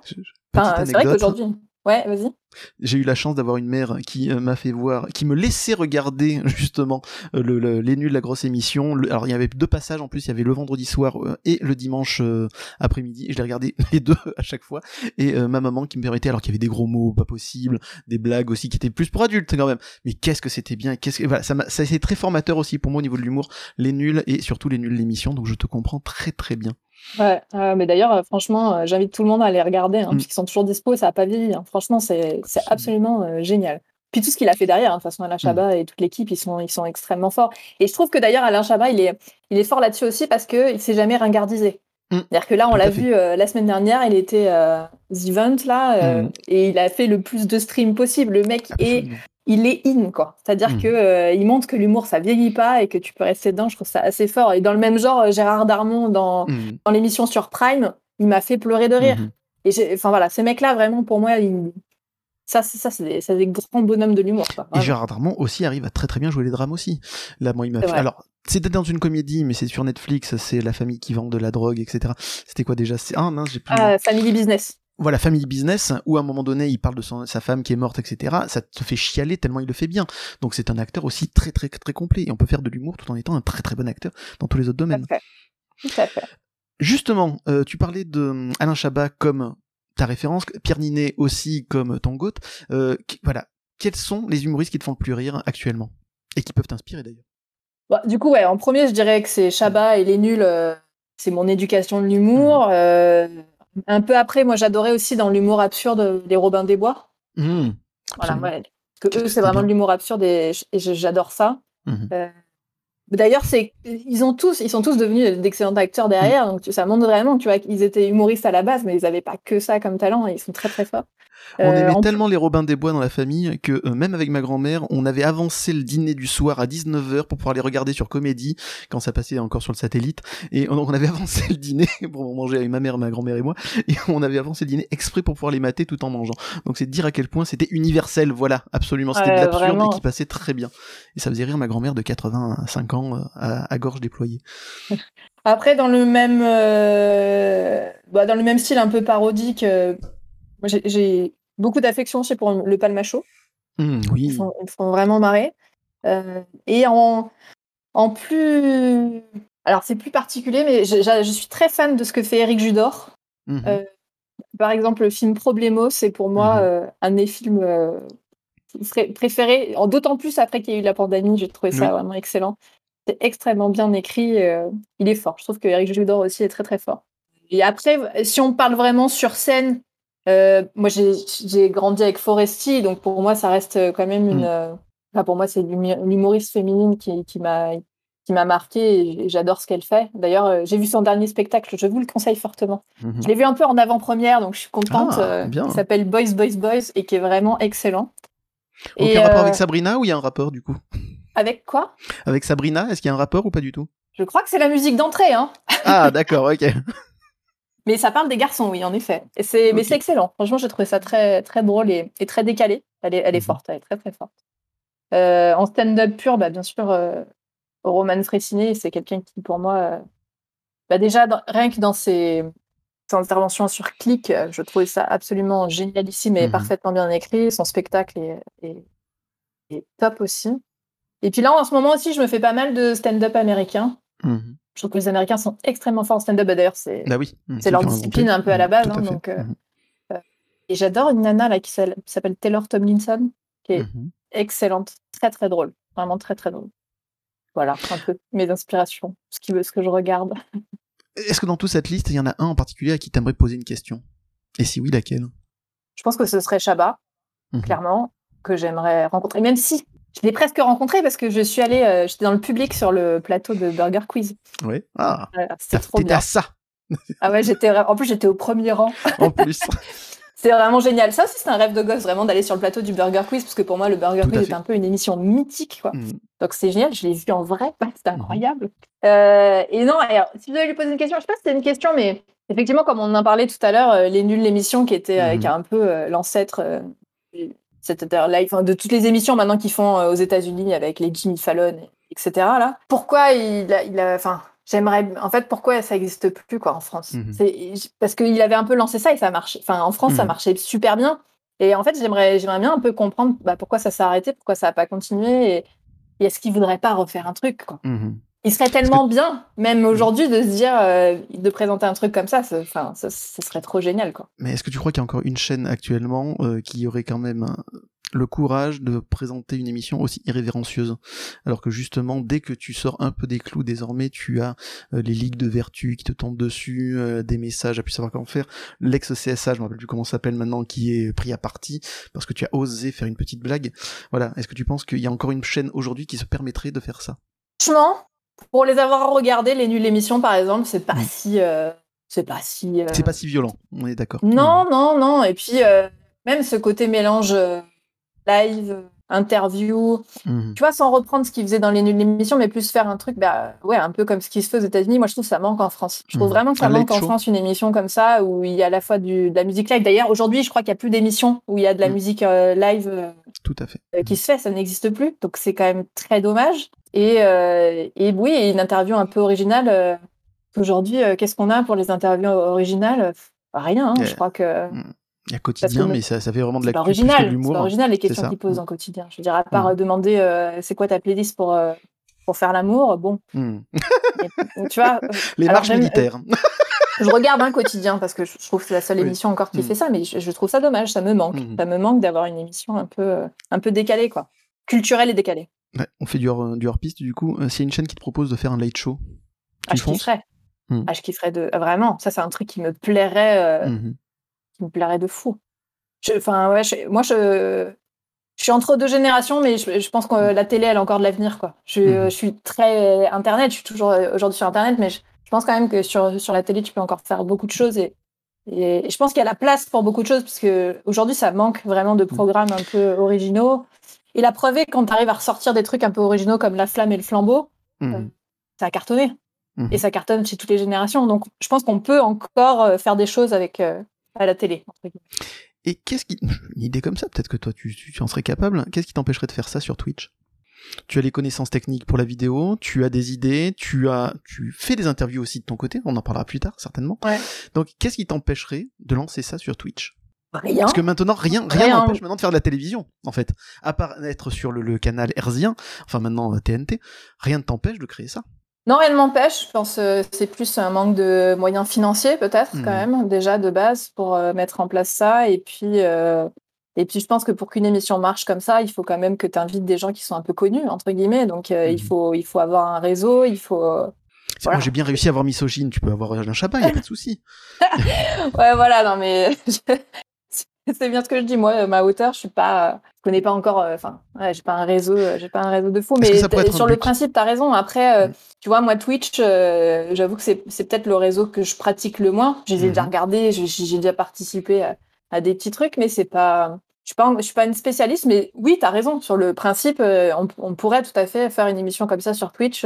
Enfin, c'est vrai qu'aujourd'hui. Ouais, vas-y. J'ai eu la chance d'avoir une mère qui euh, m'a fait voir, qui me laissait regarder justement euh, le, le- les nuls de la grosse émission. Le- alors il y avait deux passages en plus, il y avait le vendredi soir euh, et le dimanche après-midi. Et je les regardais les deux à chaque fois. Et euh, ma maman qui me permettait, alors qu'il y avait des gros mots pas possibles, des blagues aussi qui étaient plus pour adultes quand même. Mais qu'est-ce que c'était bien, qu'est-ce que voilà, ça ça a été très formateur aussi pour moi au niveau de l'humour, les nuls et surtout les nuls de l'émission. Donc je te comprends très très bien. Ouais, euh, mais d'ailleurs, euh, franchement, euh, j'invite tout le monde à les regarder, hein, Mm. puisqu'ils sont toujours dispo ça n'a pas vieilli. hein. Franchement, c'est c'est absolument euh, génial. Puis tout ce qu'il a fait derrière, hein, de toute façon, Alain Chabat et toute l'équipe, ils sont, ils sont extrêmement forts. Et je trouve que d'ailleurs, Alain Chabat, il est, il est fort là-dessus aussi parce qu'il s'est jamais ringardisé. Mm. C'est-à-dire que là, on l'a vu euh, la semaine dernière, il était euh, The Event, là, Mm. et il a fait le plus de streams possible. Le mec est il est in quoi. C'est-à-dire Mm. que euh, il montre que l'humour ça vieillit pas et que tu peux rester dedans. Je trouve ça assez fort. Et dans le même genre, Gérard Darmon dans, dans l'émission sur Prime, il m'a fait pleurer de rire. Mhm. Et enfin voilà, ces mecs-là vraiment pour moi, ils- ça c'est ça c'est des, des grands bonhommes de l'humour. Et. Gérard Darmon aussi arrive à très très bien jouer les drames aussi. Là, moi, il m'a fait. Alors, c'était dans une comédie, mais c'est sur Netflix. C'est la famille qui vend de la drogue, etc. C'était quoi déjà? C'est ah mince, j'ai plus. Ah, Family Business. Voilà, family business, où à un moment donné, il parle de son- sa femme qui est morte, etc. Ça te fait chialer tellement il le fait bien. Donc c'est un acteur aussi très très très complet. Et on peut faire de l'humour tout en étant un très très bon acteur dans tous les autres Tout à domaines. fait. Tout à fait. Justement, euh, tu parlais de euh, Alain Chabat comme ta référence, Pierre Ninet aussi comme ton goat. Euh, voilà, quels sont les humoristes qui te font le plus rire actuellement et qui peuvent t'inspirer d'ailleurs? Bon, du coup, ouais, en premier, je dirais que c'est Chabat et les nuls. euh, c'est mon éducation de l'humour. Euh, un peu après, moi, j'adorais aussi dans l'humour absurde les Robins des Bois. Mmh, Voilà, ouais. Parce que eux, c'est vraiment de l'humour absurde et, j'adore ça. Mhm. D'ailleurs, c'est ils ont tous, ils sont tous devenus d'excellents acteurs derrière, donc tu- ça montre vraiment, tu vois, qu'ils étaient humoristes à la base, mais ils n'avaient pas que ça comme talent et ils sont très très forts. On Euh, aimait en- tellement les Robins des Bois dans la famille que euh, même avec ma grand-mère, on avait avancé le dîner du soir à 19h pour pouvoir les regarder sur Comédie quand ça passait encore sur le satellite. Et on, on avait avancé le dîner pour manger avec ma mère, ma grand-mère et moi. Et on avait avancé le dîner exprès pour pouvoir les mater tout en mangeant. Donc c'est dire à quel point c'était universel. Voilà, absolument. C'était Ouais, de l'absurde et qui passait très bien. Et ça faisait rire ma grand-mère de 85 ans euh, à, à gorge déployée. Après, dans le même, euh, bah, dans le même style un peu parodique, euh, j'ai- beaucoup d'affection aussi pour le Palmacho. Oui. Ils font, ils font vraiment marrer. Euh, et en, en plus, alors c'est plus particulier, mais je, je- je suis très fan de ce que fait Eric Judor. Mhm. euh, Par exemple, le film Problemo, c'est pour moi Mhm. euh, un de mes films pré- préférés. D'autant plus après qu'il y a eu la pandémie, j'ai trouvé ça vraiment excellent. C'est extrêmement bien écrit. il est fort. Je trouve que Eric Judor aussi est très très fort. Et après, si on parle vraiment sur scène, euh, moi j'ai grandi avec Foresti, donc pour moi ça reste quand même une. Mm. euh, enfin, pour moi, c'est l'humoriste féminine qui, qui m'a qui m'a marqué et j'adore ce qu'elle fait. D'ailleurs, euh, j'ai vu son dernier spectacle, je vous le conseille fortement. Mhm. Je l'ai vu un peu en avant-première, donc je suis contente. Ah, euh, bien. Il s'appelle Boys, Boys, Boys et qui est vraiment excellent. Aucun Et, rapport euh, avec Sabrina ou il y a un rapport du coup? Avec quoi? Avec Sabrina, est-ce qu'il y a un rapport ou pas du tout? Je crois que c'est la musique d'entrée, hein. Ah d'accord, ok. Mais ça parle des garçons, oui, en effet. Et c'est, mais c'est excellent. Franchement, j'ai trouvé ça très, très drôle et, et très décalé. Elle est, elle est Mhm. forte, elle est très, très forte. Euh, en stand-up pur, bah, bien sûr, euh, Roman c'est quelqu'un qui, pour moi, euh, bah, déjà, dans- rien que dans ses, ses interventions sur Click, je trouvais ça absolument génialissime et Mhm. parfaitement bien écrit. Son spectacle est, est- est top aussi. Et puis là, en ce moment aussi, je me fais pas mal de stand-up américain. Mhm. Je trouve que les Américains sont extrêmement forts en stand-up. D'ailleurs, c'est Bah oui. Mhm, leur discipline un peu à la Mhm, base, tout à hein, donc, euh, Mhm. Et j'adore une nana là qui s'appelle- Taylor Tomlinson. qui est excellente, très très drôle, vraiment très très drôle. Voilà, un peu mes inspirations, ce, qui, ce que je regarde. Est-ce que dans toute cette liste, il y en a un en particulier à qui t'aimerais poser une question? Et si oui, laquelle? Je pense que ce serait Chabat, clairement, que j'aimerais rencontrer, même si je l'ai presque rencontré parce que je suis allée, euh, j'étais dans le public sur le plateau de Burger Quiz. Oui. Ah. c'était trop bien. à ça. ah ouais, j'étais. En plus, j'étais au premier rang. En plus. c'est vraiment génial. Ça aussi, c'est un rêve de gosse, vraiment, d'aller sur le plateau du Burger Quiz, parce que pour moi, le Burger Quiz est un peu une émission mythique, quoi. Mm. Donc c'est génial. Je l'ai vu en vrai. C'est mm. incroyable. Euh, et non, alors, si vous devez lui poser une question, je sais pas si c'était une question, mais effectivement, comme on en parlait tout à l'heure, euh, les nuls l'émission qui était, mm. qui a un peu l'ancêtre Live, de toutes les émissions maintenant qu'ils font euh, aux États-Unis avec les Jimmy Fallon, etc. Là, pourquoi il a, il a, enfin, j'aimerais, en fait, pourquoi ça n'existe plus quoi en France? Mhm. C'est parce qu'il avait un peu lancé ça et ça marchait. Enfin, en France, ça mhm. marchait super bien. Et en fait, j'aimerais, j'aimerais bien un peu comprendre bah, pourquoi ça s'est arrêté, pourquoi ça n'a pas continué, et, est-ce qu'il voudrait pas refaire un truc quoi? Mhm il serait tellement bien, même aujourd'hui, de se dire, euh, de présenter un truc comme ça, enfin, ce serait trop génial, quoi. Mais est-ce que tu crois qu'il y a encore une chaîne actuellement euh, qui aurait quand même le courage de présenter une émission aussi irrévérencieuse? Alors que justement, dès que tu sors un peu des clous, désormais, tu as euh, les ligues de vertu qui te tombent dessus, des messages à plus savoir comment faire, l'ex-CSA, je me rappelle plus comment ça s'appelle maintenant, qui est pris à partie parce que tu as osé faire une petite blague. Voilà. Est-ce que tu penses qu'il y a encore une chaîne aujourd'hui qui se permettrait de faire ça? Franchement, pour les avoir regardés, les nuls émissions par exemple, c'est pas mm. si. Euh, c'est pas si. Euh, c'est pas si violent, on est d'accord. Non, mm. non, non. Et puis, euh, même ce côté mélange live, interview, mm. tu vois, sans reprendre ce qu'ils faisaient dans les nuls émissions, mais plus faire un truc, bah, ouais, un peu comme ce qui se fait aux États-Unis. Moi, je trouve que ça manque en France. Je trouve vraiment que ça manque en France une émission comme ça où il y a à la fois du, de la musique live. D'ailleurs, aujourd'hui, je crois qu'il n'y a plus d'émissions où il y a de la musique live. Tout à fait. qui se fait, ça n'existe plus. Donc, c'est quand même très dommage. Et, euh, et oui, une interview un peu originale. Euh, aujourd'hui, euh, qu'est-ce qu'on a pour les interviews originales? Rien, hein, je crois que. Hmm. Il y a quotidien, mais ça, ça fait vraiment de la original, C'est original les questions qu'ils posent en quotidien. Je veux dire, à part hmm. demander c'est quoi ta playlist pour, pour faire l'amour, bon. tu vois. Les marches militaires. je regarde un quotidien parce que je trouve que c'est la seule émission encore qui fait ça, mais je, trouve ça dommage, ça me manque. Ça me manque d'avoir une émission un peu, un peu décalée, quoi. Culturelle et décalée on fait du hors, du piste du coup. Euh, s'il y a une chaîne qui te propose de faire un late show, ah, je kifferais. Hmm. Ah, je kifferais de vraiment. Ça, c'est un truc qui me plairait, euh, mmh qui me plairait de fou. Enfin ouais, moi je, je suis entre deux générations, mais je, pense que la télé, elle a encore de l'avenir quoi. Je, mmh je, suis très internet. Je suis toujours euh, aujourd'hui sur internet, mais je, pense quand même que sur sur la télé, tu peux encore faire beaucoup de choses et et je pense qu'il y a la place pour beaucoup de choses, parce que aujourd'hui, ça manque vraiment de mmh. programmes un peu originaux. Et la preuve est quand tu arrives à ressortir des trucs un peu originaux comme La Flamme et le Flambeau, mmh. euh, ça a cartonné. Mmh. Et ça cartonne chez toutes les générations. Donc je pense qu'on peut encore euh, faire des choses avec euh, à la télé. Et qu'est-ce qui. Une idée comme ça, peut-être que toi tu, tu en serais capable. Qu'est-ce qui t'empêcherait de faire ça sur Twitch? Tu as les connaissances techniques pour la vidéo, tu as des idées, tu as, tu fais des interviews aussi de ton côté, on en parlera plus tard certainement. Ouais. Donc, qu'est-ce qui t'empêcherait de lancer ça sur Twitch? Rien. Parce que maintenant, rien, rien n'empêche maintenant de faire de la télévision, en fait. À part être sur le, canal herzien, enfin maintenant TNT, euh, rien ne t'empêche de créer ça. Non, rien ne m'empêche. Je pense que euh, c'est plus un manque de moyens financiers, peut-être, quand hmm. même, déjà de base, pour euh, mettre en place ça. Et puis, et puis, je pense que pour qu'une émission marche comme ça, il faut quand même que tu invites des gens qui sont un peu connus, entre guillemets. Donc, il, hmm. faut, il faut avoir un réseau, il faut. Moi, j'ai bien réussi à avoir misogyne, tu peux avoir un Chapin, il n'y a pas de souci. ouais, voilà, non, mais c'est bien ce que je dis. Moi, ma hauteur, je suis pas, je connais pas encore. Euh, enfin, ouais, j'ai pas un réseau, euh, j'ai pas un réseau de fou. Mais sur le principe, tu as raison. Après, euh, mm. tu vois, moi, Twitch, j'avoue que c'est peut-être le réseau que je pratique le moins. J'ai déjà mm-hmm. regardé, j'ai déjà participé à, des petits trucs, mais c'est pas. Je suis pas, je suis pas une spécialiste, mais oui, tu as raison. Sur le principe, on, on, pourrait tout à fait faire une émission comme ça sur Twitch.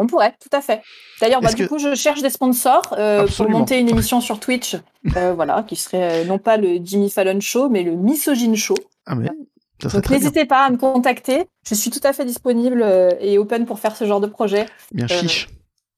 On pourrait, tout à fait. D'ailleurs, bah, du coup, je cherche des sponsors euh, pour monter une émission sur Twitch, euh, voilà, qui serait euh, non pas le Jimmy Fallon Show, mais le Misogyne Show. Ah mais, Donc n'hésitez pas à me contacter. Je suis tout à fait disponible et open pour faire ce genre de projet. Bien chiche.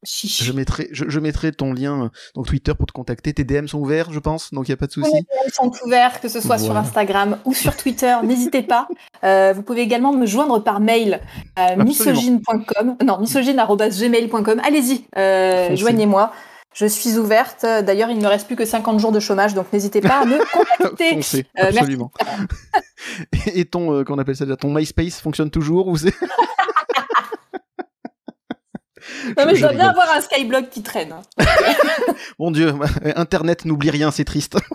Je mettrai, je, mettrai ton lien, euh, donc Twitter pour te contacter. Tes DM sont ouverts, je pense, donc il n'y a pas de souci. les DM sont ouverts, que ce soit sur Instagram ou sur Twitter. N'hésitez pas. Euh, vous pouvez également me joindre par mail à misogyne.com. Non, misogyne.gmail.com. Allez-y, euh, joignez-moi. Je suis ouverte. D'ailleurs, il ne me reste plus que 50 jours de chômage, donc n'hésitez pas à me contacter. absolument. Et ton, euh, qu'on appelle ça déjà, ton MySpace fonctionne toujours ou c'est Non, mais je, Je dois bien avoir un skyblock qui traîne. hein. Mon Dieu, Internet n'oublie rien, c'est triste.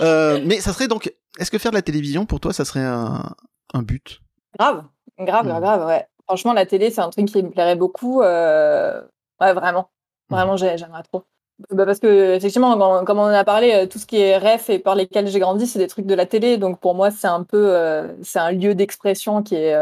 Euh, mais ça serait donc, est-ce que faire de la télévision pour toi, ça serait un, un but? Grave, grave, grave, grave, ouais. Franchement, la télé, c'est un truc qui me plairait beaucoup. euh, Ouais, vraiment. Mm. Vraiment, j'ai- j'aimerais trop. Bah, parce que, effectivement, quand- comme on en a parlé, euh, tout ce qui est ref et par lesquels j'ai grandi, c'est des trucs de la télé. Donc, pour moi, c'est un peu. euh, c'est un lieu d'expression qui est.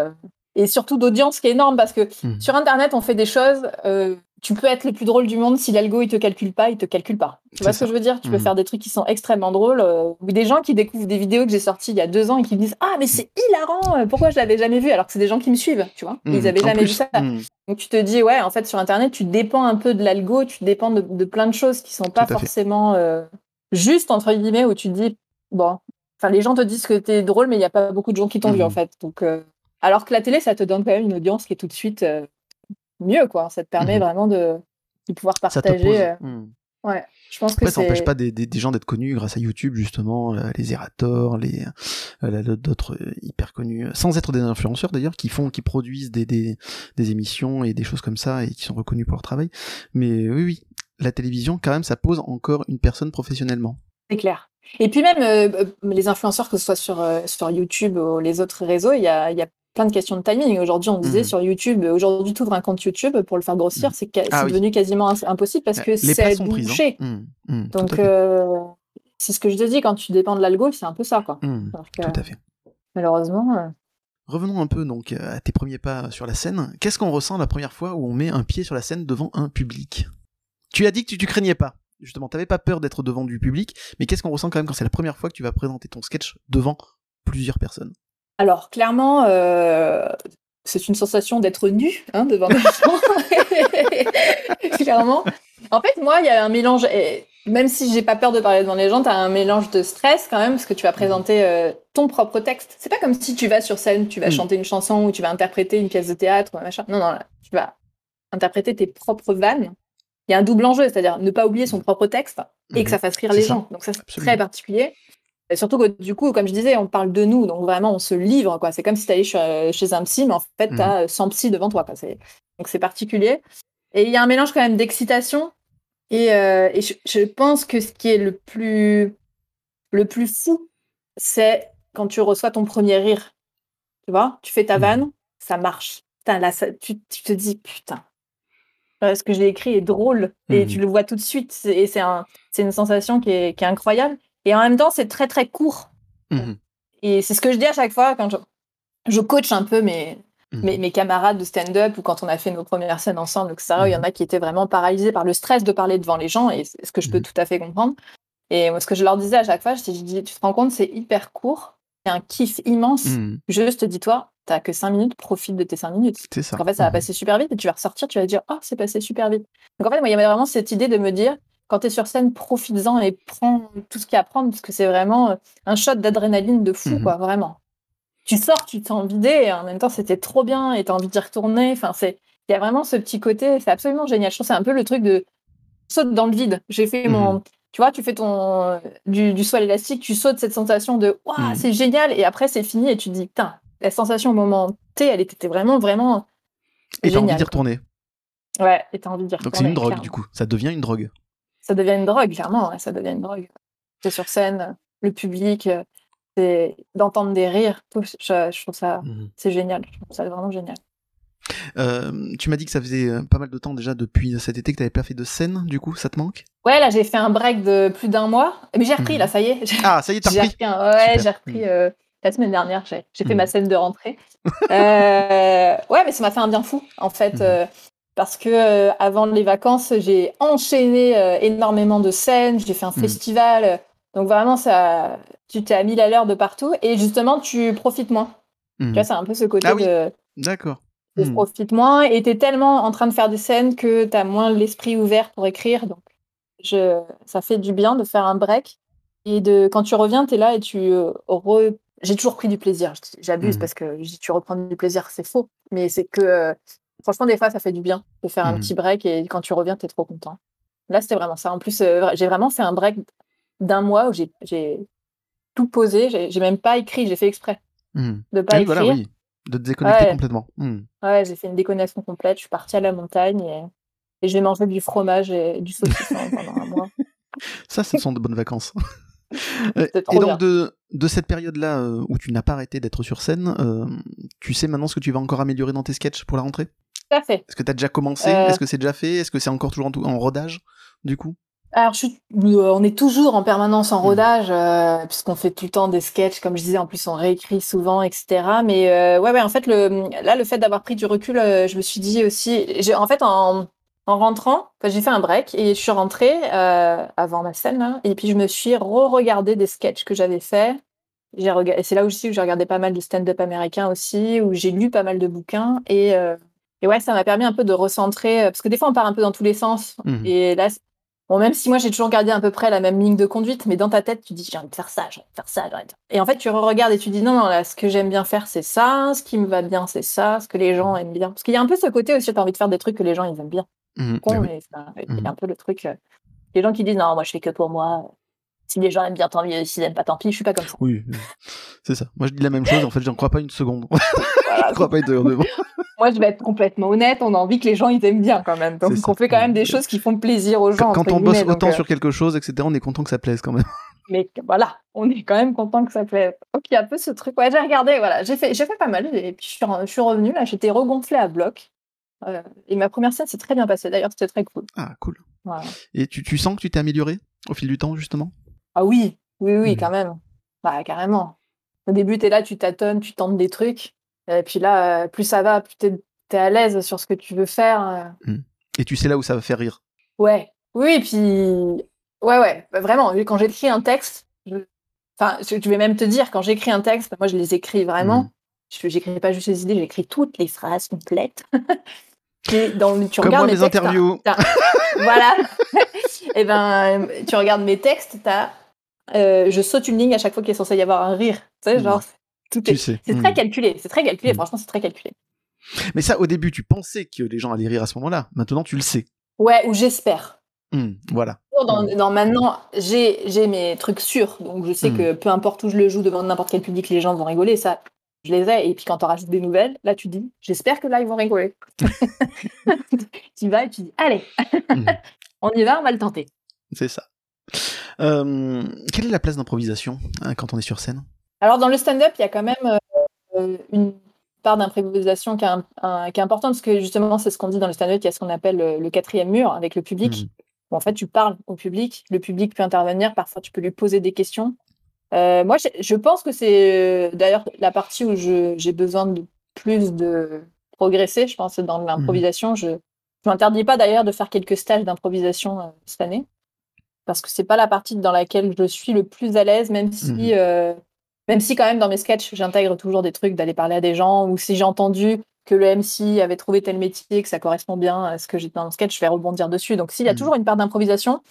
Et surtout d'audience qui est énorme parce que Mm. sur Internet, on fait des choses. euh, Tu peux être le plus drôle du monde. Si l'algo, il te calcule pas, il te calcule pas. Tu vois ce que je veux dire? Tu peux Mm. faire des trucs qui sont extrêmement drôles. euh, Ou des gens qui découvrent des vidéos que j'ai sorties il y a deux ans et qui me disent Ah, mais c'est hilarant euh, Pourquoi je l'avais jamais vu? Alors que c'est des gens qui me suivent, tu vois. Ils Mm. avaient En jamais plus, vu ça. Donc tu te dis, ouais, en fait, sur Internet, tu dépends un peu de l'algo, tu dépends de, de plein de choses qui sont pas forcément euh, justes, entre guillemets, où tu te dis, bon, enfin, les gens te disent que t'es drôle, mais il n'y a pas beaucoup de gens qui t'ont vu, Mhm. en fait. Donc, alors que la télé, ça te donne quand même une audience qui est tout de suite euh, mieux, quoi. Ça te permet Mhm. vraiment de, de pouvoir partager. euh, mm. ouais, je pense que ça n'empêche pas des, des, des gens d'être connus grâce à YouTube, justement, euh, les Erator, les d'autres hyper connus, sans être des influenceurs d'ailleurs, qui font, qui produisent des, des, des émissions et des choses comme ça et qui sont reconnus pour leur travail. Mais oui, oui, la télévision, quand même, ça pose encore une personne professionnellement. C'est clair. Et puis même euh, les influenceurs, que ce soit sur, euh, sur YouTube ou les autres réseaux, il y a, il y a plein de questions de timing. Aujourd'hui, on disait Mhm. sur YouTube, euh, aujourd'hui, tu ouvres un compte YouTube pour le faire grossir, c'est Ah c'est oui. devenu quasiment impossible parce que les c'est bouché. hein. Mm, mm, tout Donc, euh, c'est ce que je te dis, quand tu dépends de l'algo, c'est un peu ça, quoi. Que, tout à fait. malheureusement, euh, Revenons un peu donc euh, à tes premiers pas sur la scène. Qu'est-ce qu'on ressent la première fois où on met un pied sur la scène devant un public? Tu as dit que tu, tu craignais pas. Justement, t'avais pas peur d'être devant du public, mais qu'est-ce qu'on ressent quand même quand c'est la première fois que tu vas présenter ton sketch devant plusieurs personnes? Alors, clairement, euh, c'est une sensation d'être nu hein, devant des gens. clairement. En fait, moi, il y a un mélange. et même si j'ai pas peur de parler devant les gens, tu as un mélange de stress quand même, parce que tu vas présenter euh, ton propre texte. C'est pas comme si tu vas sur scène, tu vas Mm. chanter une chanson ou tu vas interpréter une pièce de théâtre ou machin. Non, non, là, tu vas interpréter tes propres vannes. Il y a un double enjeu, c'est-à-dire ne pas oublier son propre texte et que Mhm. ça fasse rire les ça. gens. Donc ça, c'est très particulier. Et surtout que du coup, comme je disais, on parle de nous, donc vraiment on se livre. quoi. C'est comme si tu allais chez, chez un psy, mais en fait, tu as 100 psys devant toi. Quoi. C'est- Donc c'est particulier. Et il y a un mélange quand même d'excitation. Et, euh, et je, je pense que ce qui est le plus, le plus fou, c'est quand tu reçois ton premier rire. Tu vois, tu fais ta Mhm. vanne, ça marche. Putain, là, ça- tu, tu te dis, putain, euh, ce que j'ai écrit est drôle. Et Mhm. tu le vois tout de suite. Et c'est un, c'est une sensation qui est, qui est incroyable. Et en même temps, c'est très, très court. Mhm. Et c'est ce que je dis à chaque fois quand je, je coach un peu mes, Mhm. mes, mes camarades de stand-up ou quand on a fait nos premières scènes ensemble, etc. Il y en Mhm. a qui étaient vraiment paralysés par le stress de parler devant les gens et c'est ce que je peux tout à fait comprendre. Et moi, ce que je leur disais à chaque fois, je je dis, tu te rends compte, c'est hyper court. C'est un kiff immense. Juste dis-toi, t'as que 5 minutes, profite de tes 5 minutes. C'est ça. Qu'en fait, ça va passer super vite et tu vas ressortir, tu vas dire, oh, c'est passé super vite. Donc en fait, moi, il y avait vraiment cette idée de me dire, quand tu es sur scène, profites-en et prends tout ce qu'il y a à prendre parce que c'est vraiment euh, un shot d'adrénaline de fou, Mhm. quoi, vraiment. Tu sors, tu te sens vidé et en même temps, c'était trop bien et tu as envie d'y retourner. Enfin, c'est, il y a vraiment ce petit côté, c'est absolument génial. Je trouve que c'est un peu le truc de saute dans le vide. J'ai fait Mhm. mon. Tu vois, tu fais ton euh, du, du l'élastique, tu sautes cette sensation de waouh, Mhm. c'est génial, et après c'est fini et tu te dis putain, la sensation au moment T, elle était vraiment vraiment Et t'as envie d'y retourner. Ouais, et t'as envie de dire. Donc c'est une drogue du coup. Ça devient une drogue. Ça devient une drogue, clairement. ouais, ça devient une drogue. C'est sur scène, le public, euh, c'est d'entendre des rires. Tout, je, je trouve ça, Mhm. c'est génial. Je trouve ça vraiment génial. Euh, tu m'as dit que ça faisait euh, pas mal de temps déjà depuis cet été que t'avais pas fait de scène. Du coup, ça te manque? Ouais, là j'ai fait un break de plus d'un mois, mais j'ai repris Mhm. là, ça y est. Ah, ça y est, t'as repris. repris, un- ouais, j'ai repris Mhm. euh, la semaine dernière. J'ai fait ma scène de rentrée. Euh, ouais, mais ça m'a fait un bien fou en fait, euh, parce que euh, avant les vacances, j'ai enchaîné euh, énormément de scènes. J'ai fait un Mhm. festival, euh, donc vraiment ça, tu t'es à mille à l'heure de partout et justement tu profites moins. Tu vois, c'est un peu ce côté Ah oui. de D'accord. je Mhm. profite moins et t'es tellement en train de faire des scènes que t'as moins l'esprit ouvert pour écrire. Donc, je, ça fait du bien de faire un break. Et de, quand tu reviens, t'es là et tu euh, re- J'ai toujours pris du plaisir. J'abuse Mhm. parce que je dis tu reprends du plaisir, c'est faux. Mais c'est que, franchement, des fois, ça fait du bien de faire un Mhm. petit break et quand tu reviens, t'es trop content. Là, c'était vraiment ça. En plus, euh, j'ai vraiment fait un break d'un mois où j'ai tout posé. J'ai même pas écrit, j'ai fait exprès Hmm. de pas Oui, écrire. voilà, oui. De te déconnecter Ouais. complètement. Hmm. Ouais, j'ai fait une déconnexion complète. Je suis partie à la montagne et, et j'ai mangé du fromage et du saucisson pendant un mois. Ça, ce sont de bonnes vacances. Euh, Et donc, bien. de, de cette période-là euh, où tu n'as pas arrêté d'être sur scène, euh, tu sais maintenant ce que tu vas encore améliorer dans tes sketchs pour la rentrée? À fait. Est-ce que tu as déjà commencé? Euh. Est-ce que c'est déjà fait? Est-ce que c'est encore toujours en, rodage, du coup? Alors, je suis- euh, on est toujours en permanence en Mm. rodage, euh, puisqu'on fait tout le temps des sketchs, comme je disais, en plus on réécrit souvent, etc. Mais euh, ouais, ouais, en fait, le, là, le fait d'avoir pris du recul, euh, je me suis dit aussi, en fait, en, en rentrant, j'ai fait un break et je suis rentrée avant ma scène, là, et puis je me suis re-regardé des sketchs que j'avais faits. Et c'est là aussi où j'ai regardé pas mal de stand-up américain aussi, où j'ai lu pas mal de bouquins et et ouais, ça m'a permis un peu de recentrer, parce que des fois on part un peu dans tous les sens. Mhm. Et là, Bon, même si moi j'ai toujours gardé à peu près la même ligne de conduite, mais dans ta tête, tu dis j'ai envie de faire ça, j'ai envie de faire ça, j'ai envie de... Et en fait, tu re-regardes et tu dis non, non, là, ce que j'aime bien faire, c'est ça, ce qui me va bien, c'est ça, ce que les gens aiment bien. Parce qu'il y a un peu ce côté aussi, tu as envie de faire des trucs que les gens ils aiment bien. Mhm. Con, Eh oui. mais c'est un- a un peu le truc. euh, Les gens qui disent non, moi je fais que pour moi. Si les gens aiment bien, tant mieux. S'ils aiment pas, tant pis. Je suis pas comme ça. Oui, oui. c'est ça. Moi, je dis la même chose. En fait, j'en crois pas une seconde. Je crois pas mais bon. Moi, je vais être complètement honnête. On a envie que les gens ils aiment bien quand même. Donc on fait quand même des choses qui font plaisir aux gens. Quand on bosse autant euh, sur quelque chose, etc., on est content que ça plaise quand même. mais voilà, on est quand même content que ça plaise. Donc il y a un peu ce truc. Ouais, j'ai regardé, voilà, j'ai fait, j'ai fait pas mal, et puis je suis, je suis revenue là, j'étais regonflée à bloc. Euh, et ma première scène s'est très bien passée. D'ailleurs, c'était très cool. Ah, cool. Voilà. Et tu, tu sens que tu t'es amélioré au fil du temps, justement? Ah oui, oui, oui, Mhm. quand même. Bah carrément. Au début, t'es là, tu tâtonnes, tu tentes des trucs. Et puis là, euh, plus ça va, plus t'es es à l'aise sur ce que tu veux faire. euh. Et tu sais là où ça va faire rire. Ouais, oui, et puis ouais, ouais, bah, vraiment. Quand j'écris un texte, je... enfin, je vais même te dire, quand j'écris un texte, moi je les écris vraiment. Mhm. Je j'écris pas juste les idées, j'écris toutes les phrases complètes. Et dans, tu Comme regardes moi, mes mes textes, hein. interviews. voilà. et ben, tu regardes mes textes, t'as, euh, je saute une ligne à chaque fois qu'il est censé y avoir un rire. Tu sais, Mhm. genre, tout Tu est. sais. C'est très calculé, c'est très calculé. Mhm. Franchement, c'est très calculé. Mais ça, au début, tu pensais que les gens allaient rire à ce moment-là. Maintenant, tu le sais. Ouais, ou j'espère. Hmm, voilà. Dans, dans maintenant, j'ai j'ai mes trucs sûrs, donc je sais que peu importe où je le joue devant n'importe quel public, les gens vont rigoler. Ça, je les ai. Et puis quand on rajoute des nouvelles, là tu dis, j'espère que là ils vont rigoler. tu vas et tu dis, allez, on y va, on va le tenter. C'est ça. Euh, quelle est la place d'improvisation hein, quand on est sur scène? Alors dans le stand-up, il y a quand même euh, une part d'improvisation qui, est qui importante parce que justement c'est ce qu'on dit dans le stand-up, il y a ce qu'on appelle le, le quatrième mur avec le public. Où en fait tu parles au public, le public peut intervenir, parfois tu peux lui poser des questions. Euh, moi je, je pense que c'est euh, d'ailleurs la partie où j'ai besoin de plus de progresser, je pense dans l'improvisation. Je ne m'interdis pas d'ailleurs de faire quelques stages d'improvisation euh, cette année parce que c'est pas la partie dans laquelle je suis le plus à l'aise, même si, Mhm. Même si quand même dans mes sketchs, j'intègre toujours des trucs d'aller parler à des gens, ou si j'ai entendu que le MC avait trouvé tel métier, que ça correspond bien à ce que j'ai dans le sketch, je vais rebondir dessus. Donc s'il y a Mhm. toujours une part d'improvisation,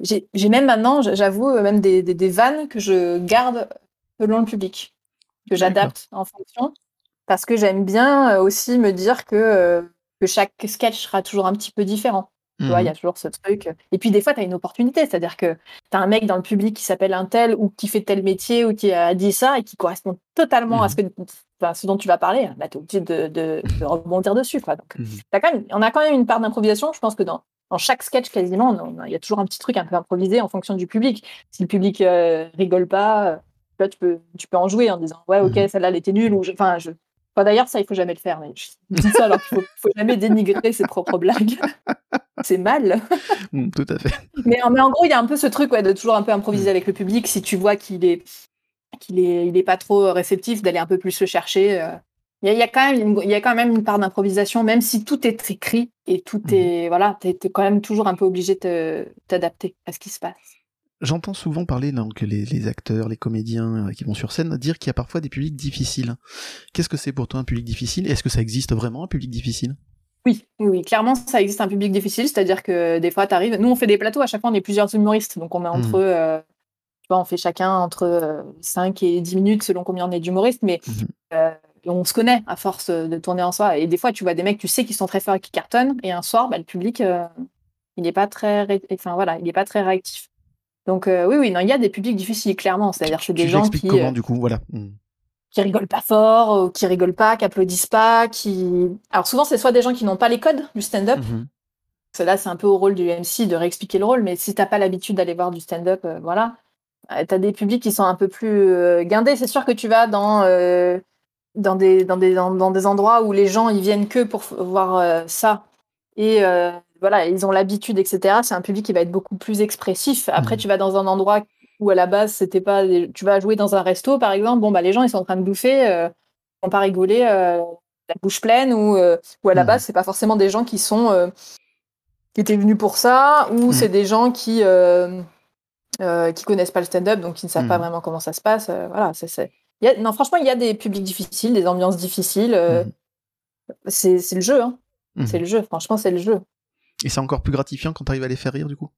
j'ai même maintenant, j'avoue, euh, même des, des, des vannes que je garde selon le public, que j'adapte en fonction, parce que j'aime bien euh, aussi me dire que, euh, que chaque sketch sera toujours un petit peu différent. Tu vois, il y a toujours ce truc. Et puis des fois, tu as une opportunité, c'est-à-dire que tu as un mec dans le public qui s'appelle un tel ou qui fait tel métier ou qui a dit ça et qui correspond totalement à ce, que, enfin, ce dont tu vas parler. Bah, tu es obligé de, de- de rebondir dessus. Quoi. Donc, t'as quand même, on a quand même une part d'improvisation. Je pense que dans, dans chaque sketch, quasiment, il y a toujours un petit truc un peu improvisé en fonction du public. Si le public euh, rigole pas, euh, tu peux, tu peux en jouer en disant Ouais, ok, celle-là, elle était nulle. Ou je- Enfin, je. Enfin, D'ailleurs, ça, il faut jamais le faire. Mais je dis ça alors qu'il faut, faut jamais dénigrer ses propres blagues. C'est mal. Hmm, tout à fait. Mais, mais en gros, il y a un peu ce truc ouais, de toujours un peu improviser avec le public. Si tu vois qu'il est, qu'il est, il est pas trop réceptif, d'aller un peu plus le chercher. euh. Il y, a, il y a quand même une, il y a quand même une part d'improvisation, même si tout est écrit et tout Mhm. est voilà, es quand même toujours un peu obligé de te- t'adapter à ce qui se passe. J'entends souvent parler donc les, les acteurs, les comédiens euh, qui vont sur scène dire qu'il y a parfois des publics difficiles. Qu'est-ce que c'est pour toi un public difficile? Est-ce que ça existe vraiment un public difficile? Oui, clairement, ça existe un public difficile, c'est-à-dire que des fois, tu arrives. Nous, on fait des plateaux, à chaque fois, on est plusieurs humoristes, donc on met entre. Mhm. euh, tu vois, on fait chacun entre euh, 5 et 10 minutes selon combien on est d'humoristes, mais Mhm. euh, on se connaît à force de tourner en soi. Et des fois, tu vois des mecs, tu sais qu'ils sont très forts et qui cartonnent, et un soir, bah, le public, euh, il n'est pas très, ré- enfin voilà, il est pas très réactif. Donc euh, oui, oui, non, il y a des publics difficiles, clairement. C'est-à-dire c'est des tu gens qui, comment euh, du coup Voilà. Mm. Qui rigolent pas fort, ou qui rigolent pas, qui applaudissent pas, qui. Alors souvent, c'est soit des gens qui n'ont pas les codes du stand-up. Que Là, c'est un peu au rôle du MC de réexpliquer le rôle, mais si t'as pas l'habitude d'aller voir du stand-up, euh, voilà, Euh, t'as des publics qui sont un peu plus euh, guindés. C'est sûr que tu vas dans euh, dans des dans des dans, dans des endroits où les gens ils viennent que pour voir euh, ça et euh, voilà, ils ont l'habitude, etc. C'est un public qui va être beaucoup plus expressif. Après, Mhm. tu vas dans un endroit où à la base c'était pas, des- tu vas jouer dans un resto par exemple. Bon bah les gens ils sont en train de bouffer, euh, ils vont pas rigoler euh, la bouche pleine ou euh, ou à la Mhm. base c'est pas forcément des gens qui sont euh, qui étaient venus pour ça ou Mhm. c'est des gens qui qui connaissent pas le stand-up donc qui ne savent pas Mhm. vraiment comment ça se passe. voilà, c'est a- non franchement il y a des publics difficiles, des ambiances difficiles. C'est c'est le jeu, hein. C'est le jeu. Franchement c'est le jeu. Et c'est encore plus gratifiant quand tu arrives à les faire rire du coup?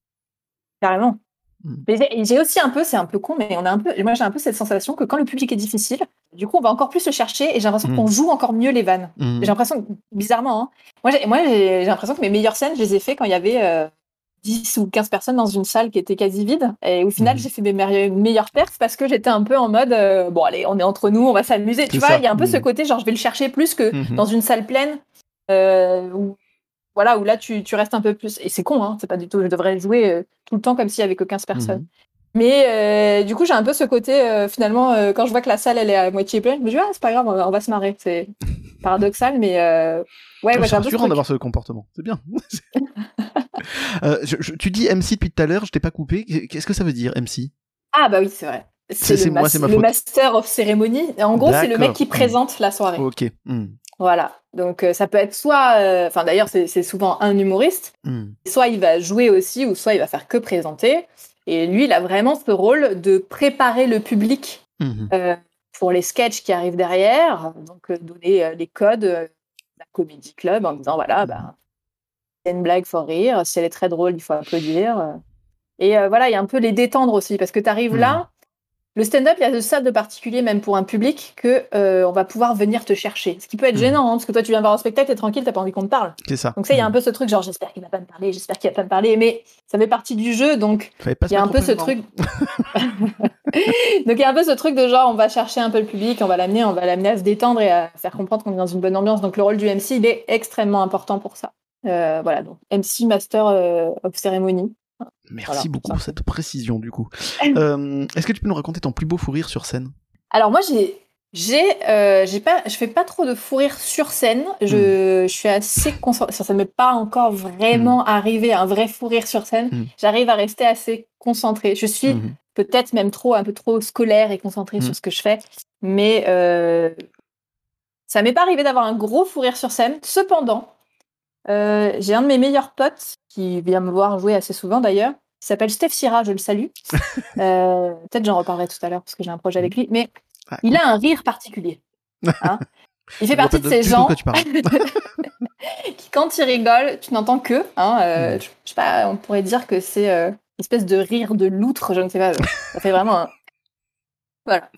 Carrément. Mm. Mais j'ai- aussi un peu, c'est un peu con, mais on a un peu, moi j'ai un peu cette sensation que quand le public est difficile, du coup on va encore plus le chercher et j'ai l'impression Mm. qu'on joue encore mieux les vannes. Mhm. J'ai l'impression, bizarrement, hein, moi j'ai moi, j'ai- j'ai l'impression que mes meilleures scènes, je les ai fait quand il y avait euh, 10 ou 15 personnes dans une salle qui était quasi vide. Et au final, j'ai fait mes meilleures, meilleures perfs parce que j'étais un peu en mode, euh, bon allez, on est entre nous, on va s'amuser. C'est Tu vois, il y a un peu ce côté, genre je vais le chercher plus que Mhm. dans une salle pleine. euh, où, voilà, où là tu, tu restes un peu plus. Et c'est con, hein, c'est pas du tout. Je devrais jouer euh, tout le temps comme s'il y avait que 15 personnes. Mhm. Mais euh, du coup, j'ai un peu ce côté, euh, finalement, quand je vois que la salle elle est à moitié pleine, je me dis, ah, c'est pas grave, on va, on va se marrer. C'est paradoxal, mais ouais, ouais, c'est rassurant d'avoir ce comportement. C'est bien. Je- je- tu dis MC depuis tout à l'heure, je t'ai pas coupé. Qu'est-ce que ça veut dire MC Ah, bah oui, c'est vrai. C'est- le, ma le master of ceremony. En gros, c'est le mec qui présente la soirée. Ok. Mhm. Voilà. Donc, euh, ça peut être soit, euh, enfin, d'ailleurs, c'est souvent un humoriste, Mhm. soit il va jouer aussi, ou soit il va faire que présenter. Et lui, il a vraiment ce rôle de préparer le public Mhm. euh, pour les sketchs qui arrivent derrière, donc donner les codes d'un comedy club en disant voilà, ben, c'est une blague, faut rire, si elle est très drôle, il faut applaudir. Et voilà, il y a un peu les détendre aussi, parce que tu arrives là, le stand-up, il y a de ça de particulier, même pour un public, que euh, on va pouvoir venir te chercher. Ce qui peut être Mhm. gênant, hein, parce que toi, tu viens voir un spectacle, t'es tranquille, t'as pas envie qu'on te parle. C'est ça. Donc ça, il y a un Mhm. peu ce truc, genre j'espère qu'il va pas me parler, j'espère qu'il va pas me parler, mais ça fait partie du jeu, donc il y a un peu ce truc. Donc il y a un peu ce truc de genre on va chercher un peu le public, on va l'amener, on va l'amener à se détendre et à faire comprendre qu'on est dans une bonne ambiance. Donc le rôle du MC il est extrêmement important pour ça. Euh, voilà donc MC Master euh, of Ceremony. Merci Voilà, beaucoup pour cette précision du coup. Euh, Est-ce que tu peux nous raconter ton plus beau fou rire sur scène? Alors moi j'ai j'ai euh, j'ai pas je fais pas trop de fou rire sur scène. Je, je suis assez concentrée. Ça, ça m'est pas encore vraiment arrivé un vrai fou rire sur scène. Mm. J'arrive à rester assez concentrée. Je suis peut-être même trop un peu trop scolaire et concentrée sur ce que je fais mais euh, ça m'est pas arrivé d'avoir un gros fou rire sur scène cependant euh, j'ai un de mes meilleurs potes qui vient me voir jouer assez souvent d'ailleurs. Il s'appelle Steph Syrah je le salue. Euh, peut-être j'en reparlerai tout à l'heure parce que j'ai un projet avec lui mais Ah, il a un rire particulier hein. il fait partie de ces gens qui quand il rigole tu n'entends que hein, euh, Mm. je sais pas on pourrait dire que c'est euh, une espèce de rire de loutre je ne sais pas. Ça fait vraiment un... voilà.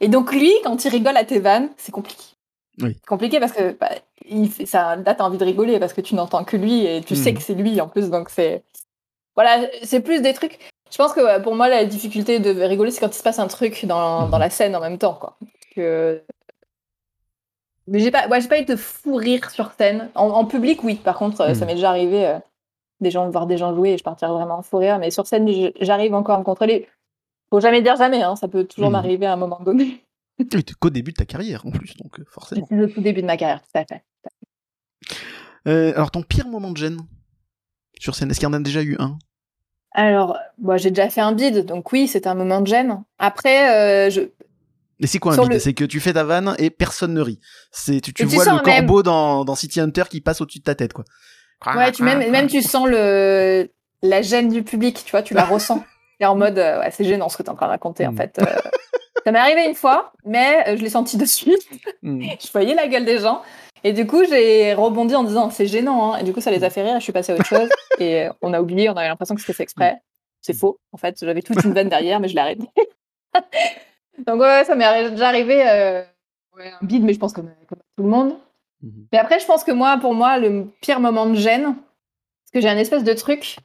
Et donc lui quand il rigole à tes vannes c'est compliqué. Oui. Compliqué parce que bah, il ça là t'as envie de rigoler parce que tu n'entends que lui et tu sais Mm. que c'est lui en plus donc c'est voilà c'est plus des trucs je pense que pour moi la difficulté de rigoler c'est quand il se passe un truc dans, dans la scène en même temps quoi que mais j'ai pas, ouais, j'ai pas eu de fou rire sur scène. En, en public, oui. Par contre, euh, ça Mhm. m'est déjà arrivé euh, des gens, voir des gens jouer et je partirais vraiment en fou rire. Mais sur scène, j'arrive encore à me contrôler. Faut jamais dire jamais, hein, ça peut toujours m'arriver à un moment donné. Qu'au début de ta carrière en plus, donc euh, forcément. C'est le tout début de ma carrière, tout à fait. Euh, alors ton pire moment de gêne sur scène, est-ce qu'il y en a déjà eu un? Alors, moi, j'ai déjà fait un bide, donc oui, c'est un moment de gêne. Après, euh, je... Et c'est quoi un bide? le- C'est que tu fais ta vanne et personne ne rit. C'est tu, tu Et tu vois le même- corbeau dans, dans City Hunter qui passe au-dessus de ta tête, quoi. ouais, tu même, même tu sens le la gêne du public, tu vois, tu la ressens. Et en mode, euh, ouais, c'est gênant ce que t'es en train de raconter, en Mm. fait. Ça m'est arrivé une fois, mais euh, je l'ai senti de suite. Hmm. je voyais la gueule des gens. Et du coup, j'ai rebondi en disant c'est gênant. hein. Et du coup, ça les a fait rire. Je suis passée à autre chose. et euh, on a oublié, on avait l'impression que c'était fait exprès. C'est faux. En fait, j'avais toute une vanne derrière, mais je l'ai arrêté. Donc, ouais, ça m'est déjà arrivé euh, ouais, un bide, mais je pense comme, comme tout le monde. Mhm. Mais après, je pense que moi, pour moi, le pire moment de gêne, parce que j'ai un espèce de truc.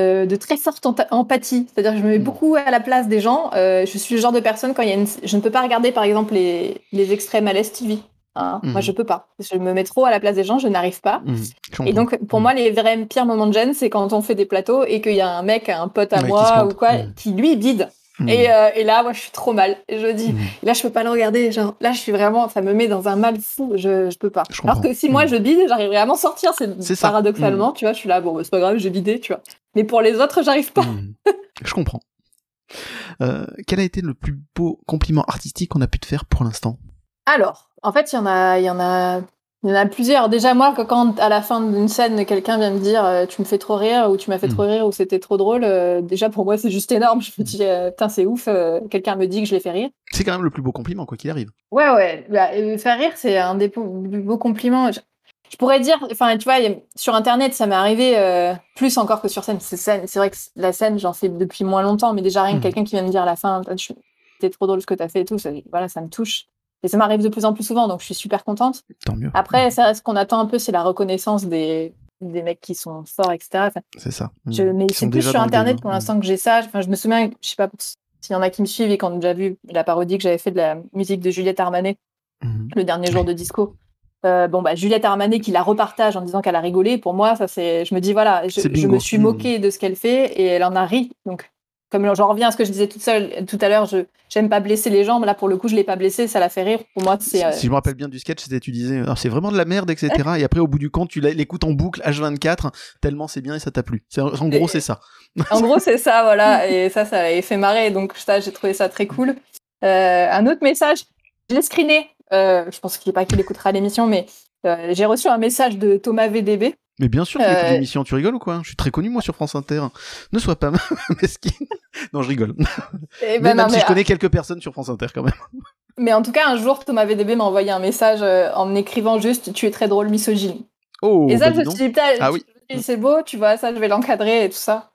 Euh, de très forte empathie. C'est-à-dire que je me mets Mm. beaucoup à la place des gens. Euh, je suis le genre de personne quand il y a une... Je ne peux pas regarder, par exemple, les, les extraits Malaise TV. Hein. Mm. Moi, je peux pas. Je me mets trop à la place des gens, je n'arrive pas. Je Et donc, pour Mm. moi, les vrais pires moments de gêne, c'est quand on fait des plateaux et qu'il y a un mec, un pote à Ouais, moi ou quoi, Mm. qui lui bide. Et, euh, et là, moi, je suis trop mal. Et je dis, et là, je peux pas le regarder. Genre, là, je suis vraiment, ça me met dans un mal fou. Je, je peux pas. Je Alors que si moi, Mhm. je bide, j'arriverai à m'en sortir. C'est paradoxalement, tu vois, je suis là, bon, bah, c'est pas grave, j'ai bidé, tu vois. Mais pour les autres, j'arrive pas. Je comprends. Euh, quel a été le plus beau compliment artistique qu'on a pu te faire pour l'instant? Alors, en fait, il y en a, il y en a, il y en a plusieurs. Déjà, moi, quand à la fin d'une scène, quelqu'un vient me dire euh, tu me fais trop rire ou tu m'as fait trop rire ou c'était trop drôle, euh, déjà pour moi, c'est juste énorme. Je me dis euh, putain, c'est ouf. euh, quelqu'un me dit que je l'ai fait rire. C'est quand même le plus beau compliment, quoi qu'il arrive. Ouais, ouais. Bah, euh, faire rire, c'est un des plus beaux compliments. Je, je pourrais dire, enfin, tu vois, sur Internet, ça m'est arrivé plus encore que sur scène. C'est vrai que la scène, j'en fais depuis moins longtemps, mais déjà rien que quelqu'un qui vient me dire à la fin, tu- c'était trop drôle ce que t'as fait et tout, ça, voilà, ça me touche. Et ça m'arrive de plus en plus souvent, donc je suis super contente. Tant mieux. Après, ça, ce qu'on attend un peu, c'est la reconnaissance des, des mecs qui sont forts, etc. Enfin, C'est ça. je, Mhm. mais c'est plus sur Internet pour l'instant que j'ai ça. Enfin, je me souviens, je sais pas s'il y en a qui me suivent et qui ont déjà vu la parodie que j'avais fait de la musique de Juliette Armanet le dernier jour de disco. Euh, bon, bah, Juliette Armanet qui la repartage en disant qu'elle a rigolé, pour moi, ça c'est. Je me dis, voilà, je, je me suis moquée de ce qu'elle fait et elle en a ri. Donc, comme j'en reviens à ce que je disais toute seule tout à l'heure, je j'aime pas blesser les gens, mais là, pour le coup, je l'ai pas blessé, ça la fait rire. Pour moi, c'est. Si, euh, si je me rappelle bien du sketch, c'était tu disais Ah, c'est vraiment de la merde, etc. et après, au bout du compte, tu l'écoutes en boucle H24, tellement c'est bien et ça t'a plu. En gros, Et- c'est ça. En gros, c'est ça, voilà. Et ça, ça avait fait marrer. Donc, ça, j'ai trouvé ça très cool. Euh, un autre message, je l'ai screené. Euh, je pense qu'il n'est pas qu'il écoutera l'émission, mais euh, j'ai reçu un message de Thomas VDB. Mais bien sûr, Euh, l'émission, tu rigoles ou quoi? Je suis très connu, moi, sur France Inter. Ne sois pas mesquine. non, je rigole. Et Mais ben, même si je connais quelques personnes sur France Inter, quand même. mais en tout cas, un jour, Thomas VDB m'a envoyé un message euh, en écrivant juste Tu es très drôle, misogyne. Oh, et ça, bah, je dis me suis dit, putain, Ah je- oui. je c'est beau, tu vois, ça, je vais l'encadrer et tout ça.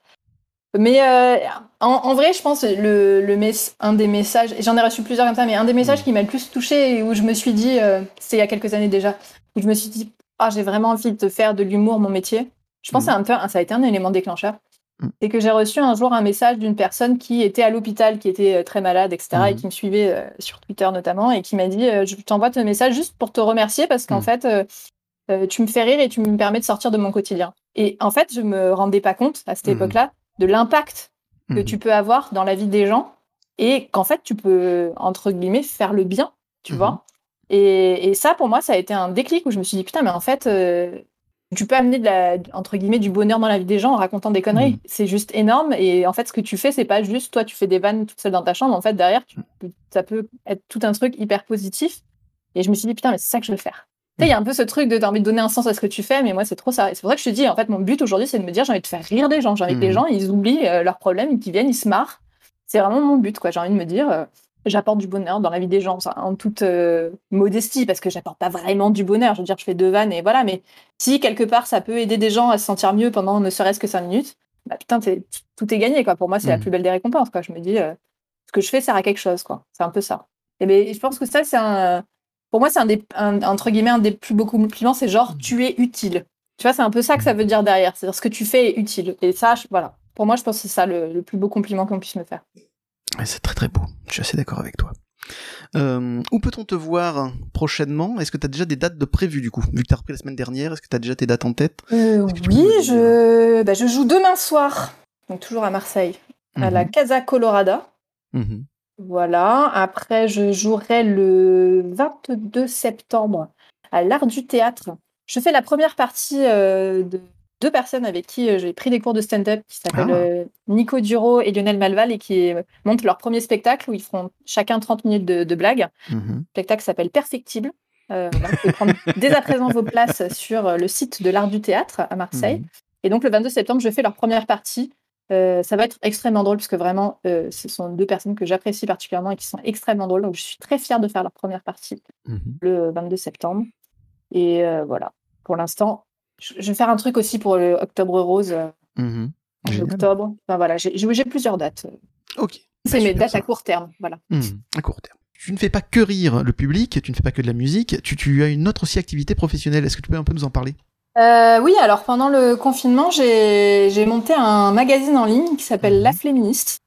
Mais euh, en, en vrai, je pense le, un des messages, j'en ai reçu plusieurs comme ça, mais un des messages qui m'a le plus touché et où je me suis dit, euh, c'est il y a quelques années déjà, où je me suis dit, ah, j'ai vraiment envie de faire de l'humour mon métier. Je pense Mm. que c'est un peu- ça a été un élément déclencheur. Mm. C'est que j'ai reçu un jour un message d'une personne qui était à l'hôpital, qui était euh, très malade, etc., et Mhm. qui me suivait euh, sur Twitter notamment, et qui m'a dit euh, Je t'envoie ce message juste pour te remercier parce qu'en Mhm. fait, euh, tu me fais rire et tu me permets de sortir de mon quotidien. Et en fait, je me rendais pas compte à cette époque-là de l'impact que tu peux avoir dans la vie des gens et qu'en fait, tu peux, entre guillemets, faire le bien, tu Mhm. vois. Et, et ça, pour moi, ça a été un déclic où je me suis dit Putain, mais en fait. euh, tu peux amener de la, entre guillemets, du bonheur dans la vie des gens en racontant des conneries. Mhm. C'est juste énorme. Et en fait, ce que tu fais, c'est pas juste toi, tu fais des vannes toute seule dans ta chambre. En fait, derrière, tu peux- ça peut être tout un truc hyper positif. Et je me suis dit, putain, mais c'est ça que je veux faire. Tu sais, il y a un peu ce truc de t'as envie de donner un sens à ce que tu fais, mais moi, c'est trop ça. C'est pour ça que je te dis, en fait, mon but aujourd'hui, c'est de me dire, j'ai envie de faire rire des gens. J'ai envie que les gens, ils oublient euh, leurs problèmes, qu'ils viennent, ils se marrent. C'est vraiment mon but, quoi. J'ai envie de me dire, euh, j'apporte du bonheur dans la vie des gens, ça, en toute euh, modestie, parce que j'apporte pas vraiment du bonheur. Je veux dire, je fais deux vannes et voilà, mais si quelque part ça peut aider des gens à se sentir mieux pendant ne serait-ce que cinq minutes, bah putain, tout est gagné, quoi. Pour moi, c'est la Mhm. plus belle des récompenses, quoi. Je me dis, euh, ce que je fais sert à quelque chose, quoi. C'est un peu ça. Et ben, je pense que ça, c'est un. Pour moi, c'est un des, un- entre guillemets, un des plus beaux compliments, c'est genre, tu es utile. Tu vois, c'est un peu ça que ça veut dire derrière. C'est-à-dire, ce que tu fais est utile. Et ça, je- voilà. Pour moi, je pense que c'est ça le, le plus beau compliment qu'on puisse me faire. C'est très très beau. Je suis assez d'accord avec toi. Euh, où peut-on te voir prochainement? Est-ce que tu as déjà des dates de prévues du coup? Vu que tu as repris la semaine dernière, est-ce que tu as déjà tes dates en tête? Euh, oui, je... Bah, je joue demain soir, donc toujours à Marseille, à la Mhm. Casa Colorada. Mhm. Voilà. Après, je jouerai le 22 septembre à l'Art du Théâtre. Je fais la première partie euh, de deux personnes avec qui euh, j'ai pris des cours de stand-up qui s'appellent Ah. euh, Nico Duro et Lionel Malval et qui euh, montent leur premier spectacle où ils feront chacun 30 minutes de, de blagues. Mhm. Le spectacle s'appelle Perfectible. Euh, vous pouvez prendre dès à présent vos places sur le site de l'Art du Théâtre à Marseille. Mhm. Et donc le 22 septembre, je fais leur première partie. Euh, ça va être extrêmement drôle parce que vraiment, euh, ce sont deux personnes que j'apprécie particulièrement et qui sont extrêmement drôles. Donc je suis très fière de faire leur première partie Mhm. le 22 septembre. Et euh, voilà, pour l'instant, je, vais faire un truc aussi pour le Octobre Rose euh, Génial. octobre. Enfin voilà, j'ai plusieurs dates. Ok. C'est mes dates ça. à court terme. Voilà. Mhm. À court terme. Tu ne fais pas que rire le public, tu ne fais pas que de la musique, tu, tu as une autre aussi activité professionnelle. Est-ce que tu peux un peu nous en parler? Euh, oui, alors pendant le confinement, j'ai monté un magazine en ligne qui s'appelle La Féministe.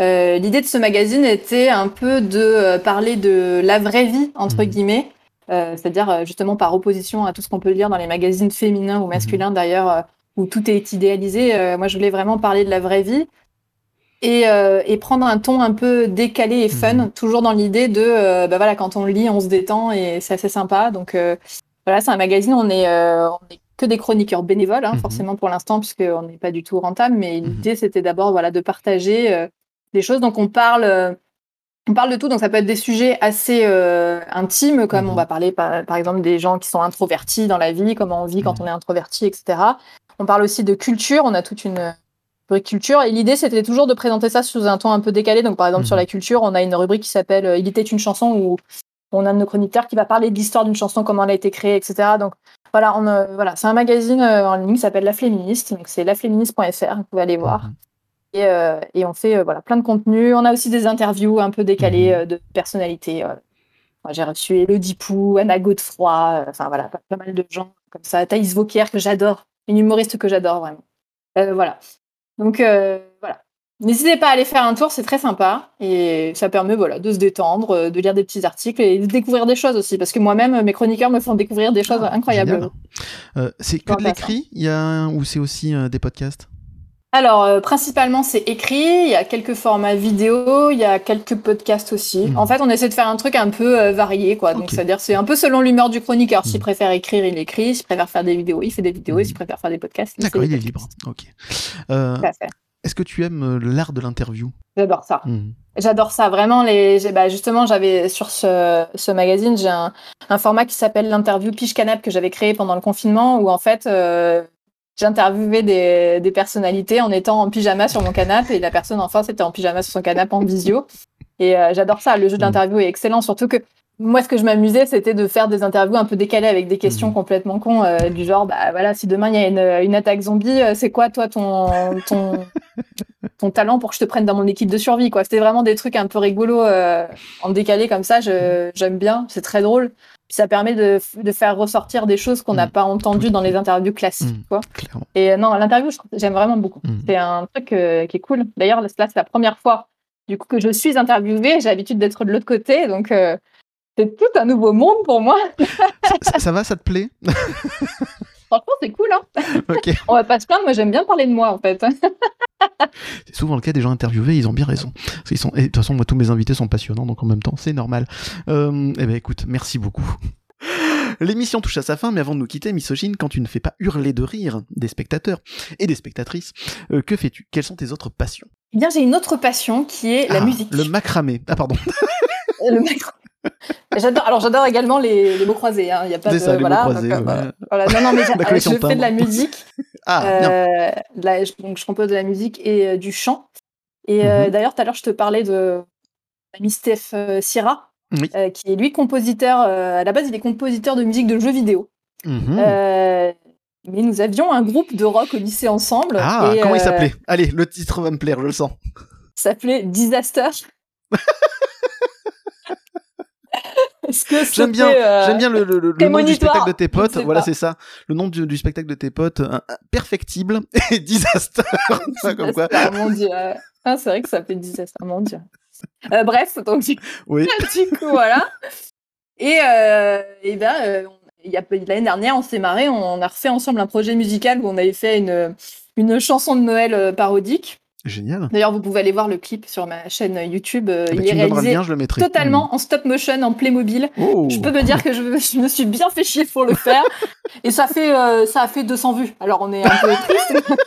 Euh, L'idée de ce magazine était un peu de euh, parler de la vraie vie, entre guillemets, euh, c'est-à-dire euh, justement par opposition à tout ce qu'on peut lire dans les magazines féminins ou masculins d'ailleurs, euh, où tout est idéalisé. Euh, moi, je voulais vraiment parler de la vraie vie et, euh, et prendre un ton un peu décalé et fun, Mhm. toujours dans l'idée de, bah voilà, quand on lit, on se détend et c'est assez sympa. Donc voilà, c'est un magazine, on est, on est que des chroniqueurs bénévoles, hein, Mhm. forcément pour l'instant, puisqu'on n'est pas du tout rentable, mais Mhm. l'idée c'était d'abord voilà, de partager des choses. Donc on parle, on parle de tout, donc ça peut être des sujets assez euh, intimes, comme Mhm. on va parler par, par exemple des gens qui sont introvertis dans la vie, comment on vit quand Mhm. on est introverti, etc. On parle aussi de culture, on a toute une rubrique culture, et l'idée c'était toujours de présenter ça sous un ton un peu décalé. Donc par exemple Mhm. sur la culture, on a une rubrique qui s'appelle euh, Il était une chanson où on a un de nos chroniqueurs qui va parler de l'histoire d'une chanson, comment elle a été créée, etc. Donc voilà, on, euh, voilà, c'est un magazine euh, en ligne qui s'appelle La Féministe, donc c'est laféministe.fr, vous pouvez aller voir. Et, euh, et on fait euh, voilà, plein de contenus. On a aussi des interviews un peu décalées Mhm. euh, de personnalités. J'ai reçu Elodie Pou, Anna Godefroy, enfin voilà, pas, pas mal de gens comme ça. Thaïs Vauquier, que j'adore, une humoriste que j'adore vraiment. Voilà. Donc voilà. N'hésitez pas à aller faire un tour, c'est très sympa. Et ça permet voilà, de se détendre, de lire des petits articles et de découvrir des choses aussi. Parce que moi-même, mes chroniqueurs me font découvrir des choses Ah, incroyables. Euh, c'est que de l'écrit? Il y a un- ou c'est aussi euh, des podcasts? Alors, euh, principalement, c'est écrit. Il y a quelques formats vidéo, il y a quelques podcasts aussi. Mhm. En fait, on essaie de faire un truc un peu euh, varié, quoi. Donc, c'est-à-dire, c'est un peu selon l'humeur du chroniqueur. S'il Mhm. préfère écrire, il écrit. S'il préfère faire des vidéos, il fait des vidéos. Et s'il préfère faire des podcasts, il D'accord, fait il des est libre. Ok. Euh. Est-ce que tu aimes euh, l'art de l'interview? J'adore ça. Mhm. J'adore ça. Vraiment, les... bah, justement, j'avais sur ce, ce magazine, j'ai un, un format qui s'appelle l'interview Pige Canap que j'avais créé pendant le confinement où, en fait, euh, j'interviewais des, des personnalités en étant en pyjama sur mon canapé et la personne en face était en pyjama sur son canapé en visio. Et euh, j'adore ça. Le jeu de l'interview est excellent, surtout que moi, ce que je m'amusais, c'était de faire des interviews un peu décalées avec des questions Mhm. complètement cons, euh, du genre, bah voilà, si demain il y a une, une attaque zombie, euh, c'est quoi toi ton, ton, ton talent pour que je te prenne dans mon équipe de survie, quoi. C'était vraiment des trucs un peu rigolos, euh, en décalé comme ça. J'aime bien, c'est très drôle. Puis ça permet de, de faire ressortir des choses qu'on n'a Mhm. pas entendues dans les interviews classiques, Mhm. quoi. Clairement. Et non, l'interview, j'aime vraiment beaucoup. C'est un truc qui est cool. D'ailleurs, là, c'est la première fois du coup que je suis interviewée. J'ai l'habitude d'être de l'autre côté, donc c'est tout un nouveau monde pour moi. ça, ça va, ça te plaît? Franchement, c'est cool. Hein Ok. On va pas se plaindre. Moi, j'aime bien parler de moi, en fait. C'est souvent le cas des gens interviewés, ils ont bien raison. Parce qu'ils sont... et de toute façon, moi, tous mes invités sont passionnants, donc en même temps, c'est normal. Euh, eh ben, écoute, merci beaucoup. L'émission touche à sa fin, mais avant de nous quitter, misogyne, quand tu ne fais pas hurler de rire des spectateurs et des spectatrices, euh, que fais-tu? Quelles sont tes autres passions? Eh Bien, j'ai une autre passion qui est la Ah, musique. Le macramé. Ah, pardon. Le macro- J'adore. Alors, j'adore également les, les mots croisés. hein. Il y a pas de ça, voilà. croisés. euh, ouais. voilà. Non, non, mais collection je fais de la musique. Ah. Euh, de la- je- donc, je compose de la musique et euh, du chant. Et euh, Mhm. d'ailleurs, tout à l'heure, je te parlais de l'ami Steph euh, Sierra, Oui. euh, qui est lui compositeur. euh, à la base, il est compositeur de musique de jeux vidéo. Mhm. Euh, mais nous avions un groupe de rock au lycée ensemble. Ah, et, comment il euh, s'appelait? Allez, le titre va me plaire, je le sens. s'appelait Disaster. Est-ce que J'aime bien, c'était, euh, j'aime bien le, le- le nom du spectacle de tes potes. Voilà, c'est ça. Le nom du, du spectacle de tes potes, un- un perfectible et disaster. Comme quoi. Disaster, mon dieu. Ah, c'est vrai que ça s'appelait Disaster, mon dieu. Euh, bref, donc du Oui. du coup, voilà. Et, euh, et ben, l'année dernière, on s'est marré, on a refait ensemble un projet musical où on avait fait une, une chanson de Noël parodique. Génial. D'ailleurs, vous pouvez aller voir le clip sur ma chaîne YouTube. euh, Bah, il tu est réalisé lien, je le mettrai. totalement en stop motion, en Playmobil. Mm. Oh. Je peux me dire que je, je me suis bien fait chier pour le faire. Et ça fait, euh, ça a fait 200 vues. Alors on est un peu triste.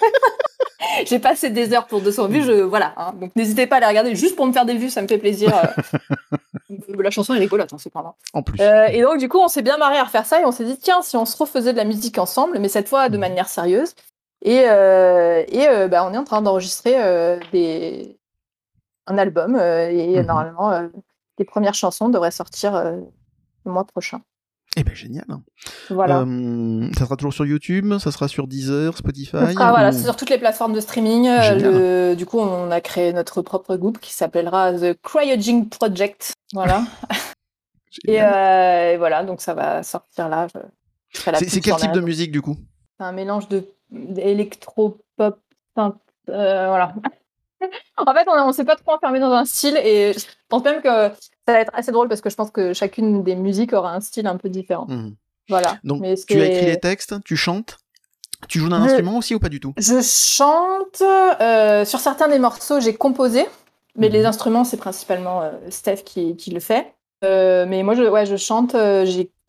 J'ai passé des heures pour 200 vues. Je, voilà. hein. Donc n'hésitez pas à les regarder juste pour me faire des vues. Ça me fait plaisir. euh. La chanson est rigolote, hein, cependant. En plus. Euh, et donc du coup, on s'est bien marré à refaire ça et on s'est dit tiens, si on se refaisait de la musique ensemble, mais cette fois de manière sérieuse. Et, euh, et euh, bah, on est en train d'enregistrer euh, des... un album et Mhm. normalement les premières chansons devraient sortir le mois prochain. Eh ben génial. Voilà. Euh, ça sera toujours sur YouTube, ça sera sur Deezer, Spotify. On sera, voilà, ou- c'est sur toutes les plateformes de streaming. Le- du coup, on a créé notre propre groupe qui s'appellera The Cryogene Project. Voilà. et, euh, voilà, donc ça va sortir là. C'est quel type de musique du coup? C'est un mélange de d'électro-pop, synth- euh, voilà. en fait, on ne s'est pas trop enfermé dans un style et je pense même que ça va être assez drôle parce que je pense que chacune des musiques aura un style un peu différent. Mhm. Voilà. Donc, Mais tu as écrit les textes, tu chantes, tu joues d'un Je- instrument aussi ou pas du tout? Je chante. euh, sur certains des morceaux, j'ai composé, mais Mhm. les instruments, c'est principalement euh, Steph qui, qui le fait. Euh, mais moi, je, ouais, je chante,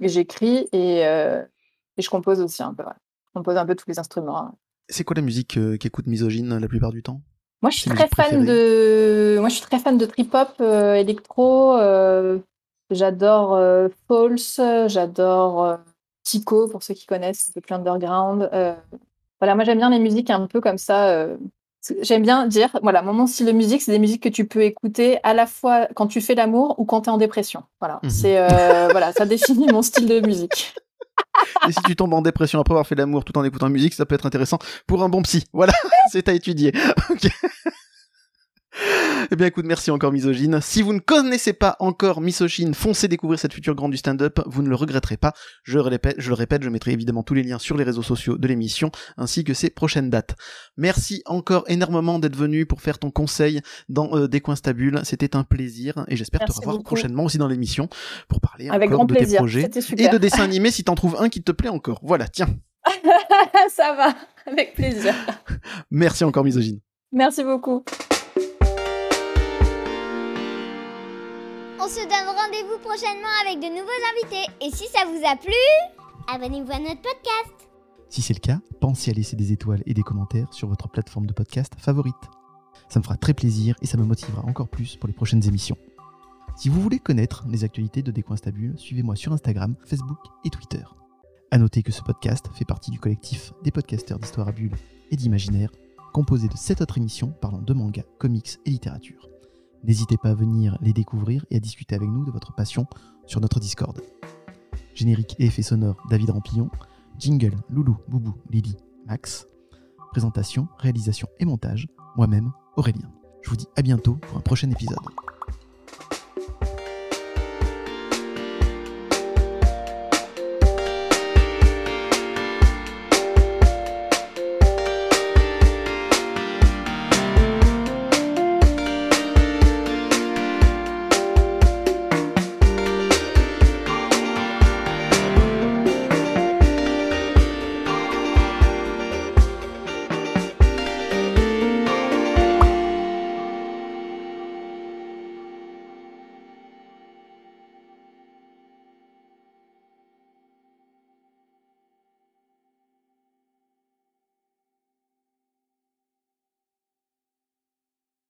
j'écris et, et je compose aussi un peu. ouais. Compose un peu tous les instruments. hein. C'est quoi la musique euh, qu'écoute Misogyne la plupart du temps? Moi, je suis très fan de. Moi, je suis très fan de trip hop, euh, électro. euh, J'adore euh, Pulse, j'adore euh, Tico pour ceux qui connaissent, un peu plus underground. euh, voilà, moi j'aime bien les musiques un peu comme ça. euh, J'aime bien dire, voilà, mon style de musique, c'est des musiques que tu peux écouter à la fois quand tu fais l'amour ou quand tu es en dépression. Voilà, Mhm. c'est euh, voilà, ça définit mon style de musique. Et si tu tombes en dépression après avoir fait l'amour tout en écoutant musique, ça peut être intéressant pour un bon psy. Voilà, c'est à étudier. Eh bien écoute, merci encore Misogyne. Si vous ne connaissez pas encore Misogyne, foncez découvrir cette future grande du stand-up, vous ne le regretterez pas. Je le répète, je le répète, je mettrai évidemment tous les liens sur les réseaux sociaux de l'émission, ainsi que ses prochaines dates. Merci encore énormément d'être venu pour faire ton conseil dans euh, Des coins stables. C'était un plaisir et j'espère te revoir beaucoup. prochainement aussi dans l'émission pour parler Avec encore grand de tes projets et de dessins animés si t'en trouves un qui te plaît encore. Voilà, tiens. ça va, avec plaisir. Merci encore Misogyne. Merci beaucoup. On se donne rendez-vous prochainement avec de nouveaux invités. Et si ça vous a plu, abonnez-vous à notre podcast. Si c'est le cas, pensez à laisser des étoiles et des commentaires sur votre plateforme de podcast favorite. Ça me fera très plaisir et ça me motivera encore plus pour les prochaines émissions. Si vous voulez connaître les actualités de Décoinstabule, suivez-moi sur Instagram, Facebook et Twitter. À noter que ce podcast fait partie du collectif des podcasteurs d'histoire à bulles et d'imaginaire, composé de 7 autres émissions parlant de manga, comics et littérature. N'hésitez pas à venir les découvrir et à discuter avec nous de votre passion sur notre Discord. Générique et effets sonores David Rampillon, Jingle, Loulou, Boubou, Lily, Max. Présentation, réalisation et montage, moi-même, Aurélien. Je vous dis à bientôt pour un prochain épisode.